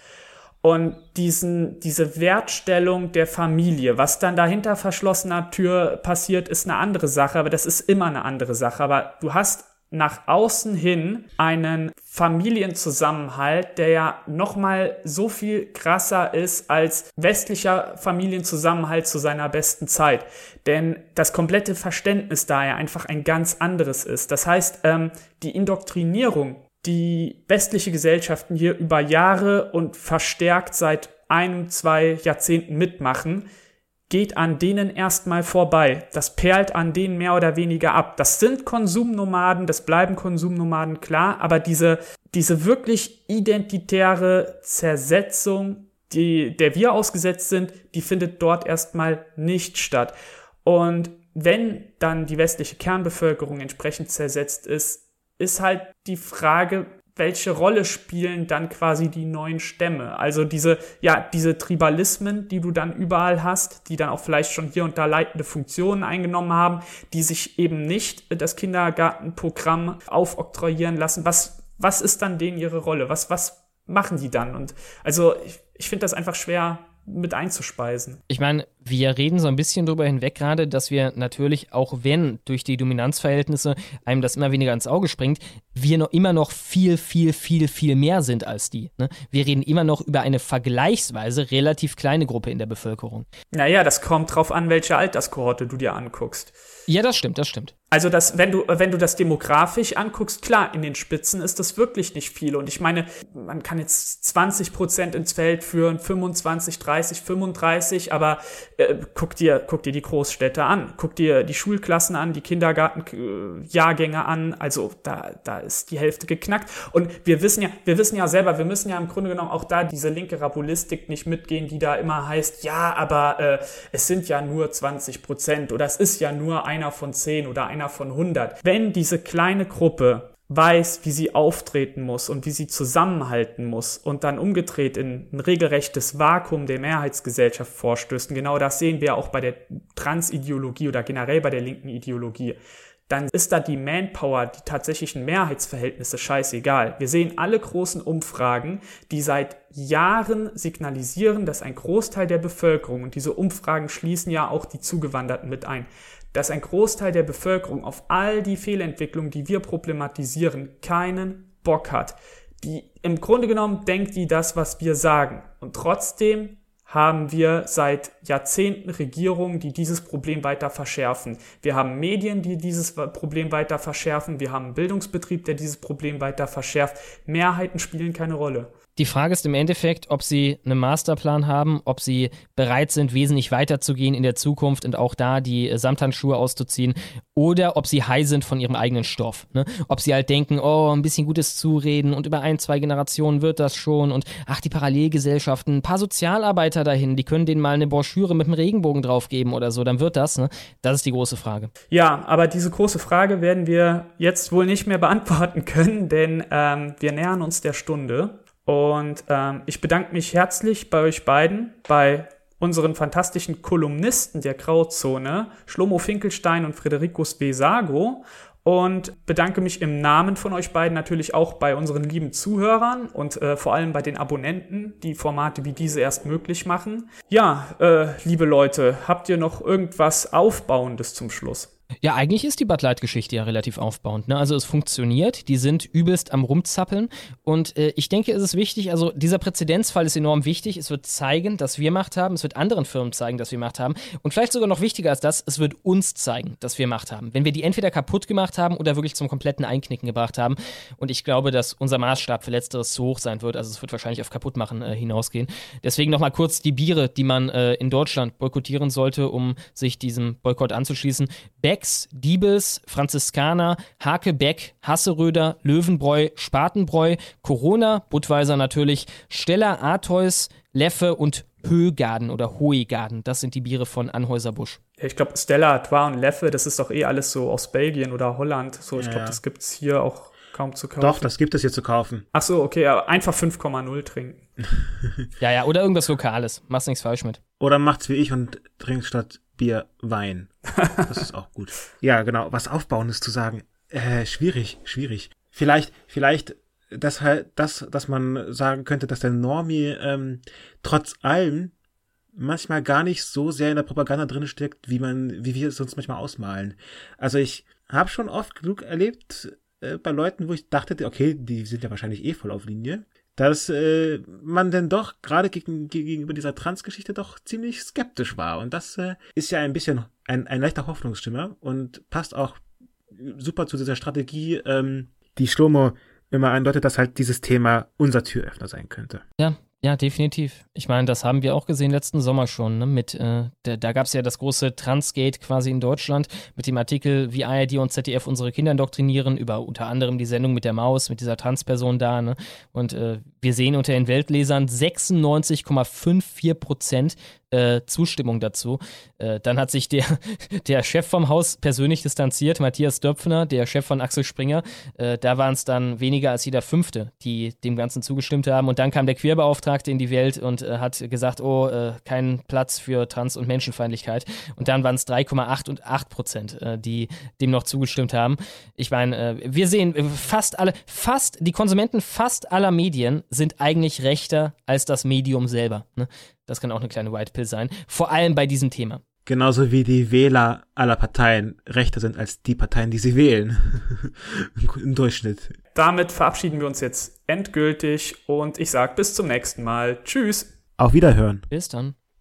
und diesen, diese Wertstellung der Familie. Was dann dahinter verschlossener Tür passiert, ist eine andere Sache, aber das ist immer eine andere Sache. Aber du hast nach außen hin einen Familienzusammenhalt, der ja nochmal so viel krasser ist als westlicher Familienzusammenhalt zu seiner besten Zeit. Denn das komplette Verständnis da ja einfach ein ganz anderes ist. Das heißt, ähm, die Indoktrinierung die westliche Gesellschaften hier über Jahre und verstärkt seit einem, zwei Jahrzehnten mitmachen, geht an denen erstmal vorbei. Das perlt an denen mehr oder weniger ab. Das sind Konsumnomaden, das bleiben Konsumnomaden, klar, aber diese, diese wirklich identitäre Zersetzung, die, der wir ausgesetzt sind, die findet dort erstmal nicht statt. Und wenn dann die westliche Kernbevölkerung entsprechend zersetzt ist, ist halt die Frage, welche Rolle spielen dann quasi die neuen Stämme? Also diese, ja, diese Tribalismen, die du dann überall hast, die dann auch vielleicht schon hier und da leitende Funktionen eingenommen haben, die sich eben nicht das Kindergartenprogramm aufoktroyieren lassen. Was, was ist dann denen ihre Rolle? Was, was machen die dann? Und also ich, ich finde das einfach schwer mit einzuspeisen. Ich meine, wir reden so ein bisschen darüber hinweg gerade, dass wir natürlich, auch wenn durch die Dominanzverhältnisse einem das immer weniger ins Auge springt, wir noch immer noch viel, viel, viel, viel mehr sind als die. Ne? Wir reden immer noch über eine vergleichsweise relativ kleine Gruppe in der Bevölkerung. Naja, das kommt drauf an, welche Alterskohorte du dir anguckst. Ja, das stimmt, das stimmt. Also das, wenn du, wenn du das demografisch anguckst, klar, in den Spitzen ist das wirklich nicht viel. Und ich meine, man kann jetzt 20 Prozent ins Feld führen, 25, 30, 35, aber äh, guck dir, guck dir die Großstädte an, guck dir die Schulklassen an, die Kindergartenjahrgänge an. Also da, da ist die Hälfte geknackt. Und wir wissen ja, wir wissen ja selber, wir müssen ja im Grunde genommen auch da diese linke Rabulistik nicht mitgehen, die da immer heißt, ja, aber äh, es sind ja nur 20 Prozent oder es ist ja nur einer von 10 oder einer von 100. Wenn diese kleine Gruppe weiß, wie sie auftreten muss und wie sie zusammenhalten muss und dann umgedreht in ein regelrechtes Vakuum der Mehrheitsgesellschaft vorstößt. Und genau das sehen wir auch bei der Transideologie oder generell bei der linken Ideologie. Dann ist da die Manpower, die tatsächlichen Mehrheitsverhältnisse scheißegal. Wir sehen alle großen Umfragen, die seit Jahren signalisieren, dass ein Großteil der Bevölkerung, und diese Umfragen schließen ja auch die Zugewanderten mit ein, dass ein Großteil der Bevölkerung auf all die Fehlentwicklungen, die wir problematisieren, keinen Bock hat. Die, im Grunde genommen denkt die das, was wir sagen. Und trotzdem haben wir seit Jahrzehnten Regierungen, die dieses Problem weiter verschärfen. Wir haben Medien, die dieses Problem weiter verschärfen. Wir haben einen Bildungsbetrieb, der dieses Problem weiter verschärft. Mehrheiten spielen keine Rolle. Die Frage ist im Endeffekt, ob sie einen Masterplan haben, ob sie bereit sind, wesentlich weiterzugehen in der Zukunft und auch da die Samthandschuhe auszuziehen oder ob sie high sind von ihrem eigenen Stoff. Ne? Ob sie halt denken, oh, ein bisschen gutes Zureden und über ein, zwei Generationen wird das schon und ach, die Parallelgesellschaften, ein paar Sozialarbeiter dahin, die können denen mal eine Broschüre mit einem Regenbogen draufgeben oder so, dann wird das. Ne? Das ist die große Frage. Ja, aber diese große Frage werden wir jetzt wohl nicht mehr beantworten können, denn ähm, wir nähern uns der Stunde. Und ähm, ich bedanke mich herzlich bei euch beiden, bei unseren fantastischen Kolumnisten der Grauzone, Schlomo Finkelstein und Frederikus Besago. Und bedanke mich im Namen von euch beiden natürlich auch bei unseren lieben Zuhörern und äh, vor allem bei den Abonnenten, die Formate wie diese erst möglich machen. Ja, äh, liebe Leute, habt ihr noch irgendwas Aufbauendes zum Schluss? Ja, eigentlich ist die Bud Light-Geschichte ja relativ aufbauend. Ne? Also es funktioniert, die sind übelst am Rumzappeln und äh, ich denke, es ist wichtig, also dieser Präzedenzfall ist enorm wichtig. Es wird zeigen, dass wir Macht haben, es wird anderen Firmen zeigen, dass wir Macht haben und vielleicht sogar noch wichtiger als das, es wird uns zeigen, dass wir Macht haben. Wenn wir die entweder kaputt gemacht haben oder wirklich zum kompletten Einknicken gebracht haben und ich glaube, dass unser Maßstab für Letzteres zu hoch sein wird, also es wird wahrscheinlich auf Kaputtmachen äh, hinausgehen. Deswegen nochmal kurz die Biere, die man äh, in Deutschland boykottieren sollte, um sich diesem Boykott anzuschließen. Back Becks, Diebels, Franziskaner, Hakebeck, Hasseröder, Löwenbräu, Spatenbräu, Corona, Budweiser natürlich, Steller, Artheus, Leffe und Högarden oder Hoegarden. Das sind die Biere von Anhäuser Busch. Ich glaube, Stella, Artois und Leffe, das ist doch eh alles so aus Belgien oder Holland. So, ich ja, glaube, das gibt es hier auch kaum zu kaufen. Doch, das gibt es hier zu kaufen. Ach so, okay, aber einfach 5,0 trinken. [laughs] ja, ja, oder irgendwas Lokales. Machst nichts falsch mit. Oder macht's wie ich und trinkt statt Bier Wein. Das ist auch gut. Ja, genau. Was Aufbauendes zu sagen. Äh, schwierig, schwierig. Vielleicht, vielleicht, dass halt, das, dass man sagen könnte, dass der Normie ähm, trotz allem manchmal gar nicht so sehr in der Propaganda drin steckt, wie wie wir es uns manchmal ausmalen. Also ich habe schon oft genug erlebt äh, bei Leuten, wo ich dachte, okay, die sind ja wahrscheinlich eh voll auf Linie dass äh, man denn doch gerade gegen, gegenüber dieser Trans-Geschichte doch ziemlich skeptisch war. Und das äh, ist ja ein bisschen ein, ein leichter Hoffnungsschimmer und passt auch super zu dieser Strategie, ähm, die Schlomo immer andeutet, dass halt dieses Thema unser Türöffner sein könnte. Ja, Ja, definitiv. Ich meine, das haben wir auch gesehen letzten Sommer schon. Ne? Mit, äh, da da gab es ja das große Transgate quasi in Deutschland mit dem Artikel, wie ARD und ZDF unsere Kinder indoktrinieren, über unter anderem die Sendung mit der Maus, mit dieser Transperson da. Ne? Und äh, wir sehen unter den Weltlesern 96,54 Prozent äh, Zustimmung dazu. Äh, dann hat sich der, [laughs] der Chef vom Haus persönlich distanziert, Matthias Döpfner, der Chef von Axel Springer. Äh, da waren es dann weniger als jeder Fünfte, die dem Ganzen zugestimmt haben. Und dann kam der Queerbeauftragte in die Welt und äh, hat gesagt, oh, äh, kein Platz für Trans- und Menschenfeindlichkeit. Und dann waren es 3,8 und 8 Prozent, äh, die dem noch zugestimmt haben. Ich meine, wir sehen fast alle, fast, die Konsumenten fast aller Medien sind eigentlich rechter als das Medium selber. Ne? Das kann auch eine kleine White Pill sein. Vor allem bei diesem Thema. Genauso wie die Wähler aller Parteien rechter sind als die Parteien, die sie wählen. [laughs] Im Durchschnitt. Damit verabschieden wir uns jetzt endgültig und ich sage bis zum nächsten Mal. Tschüss. Auf Wiederhören. Bis dann.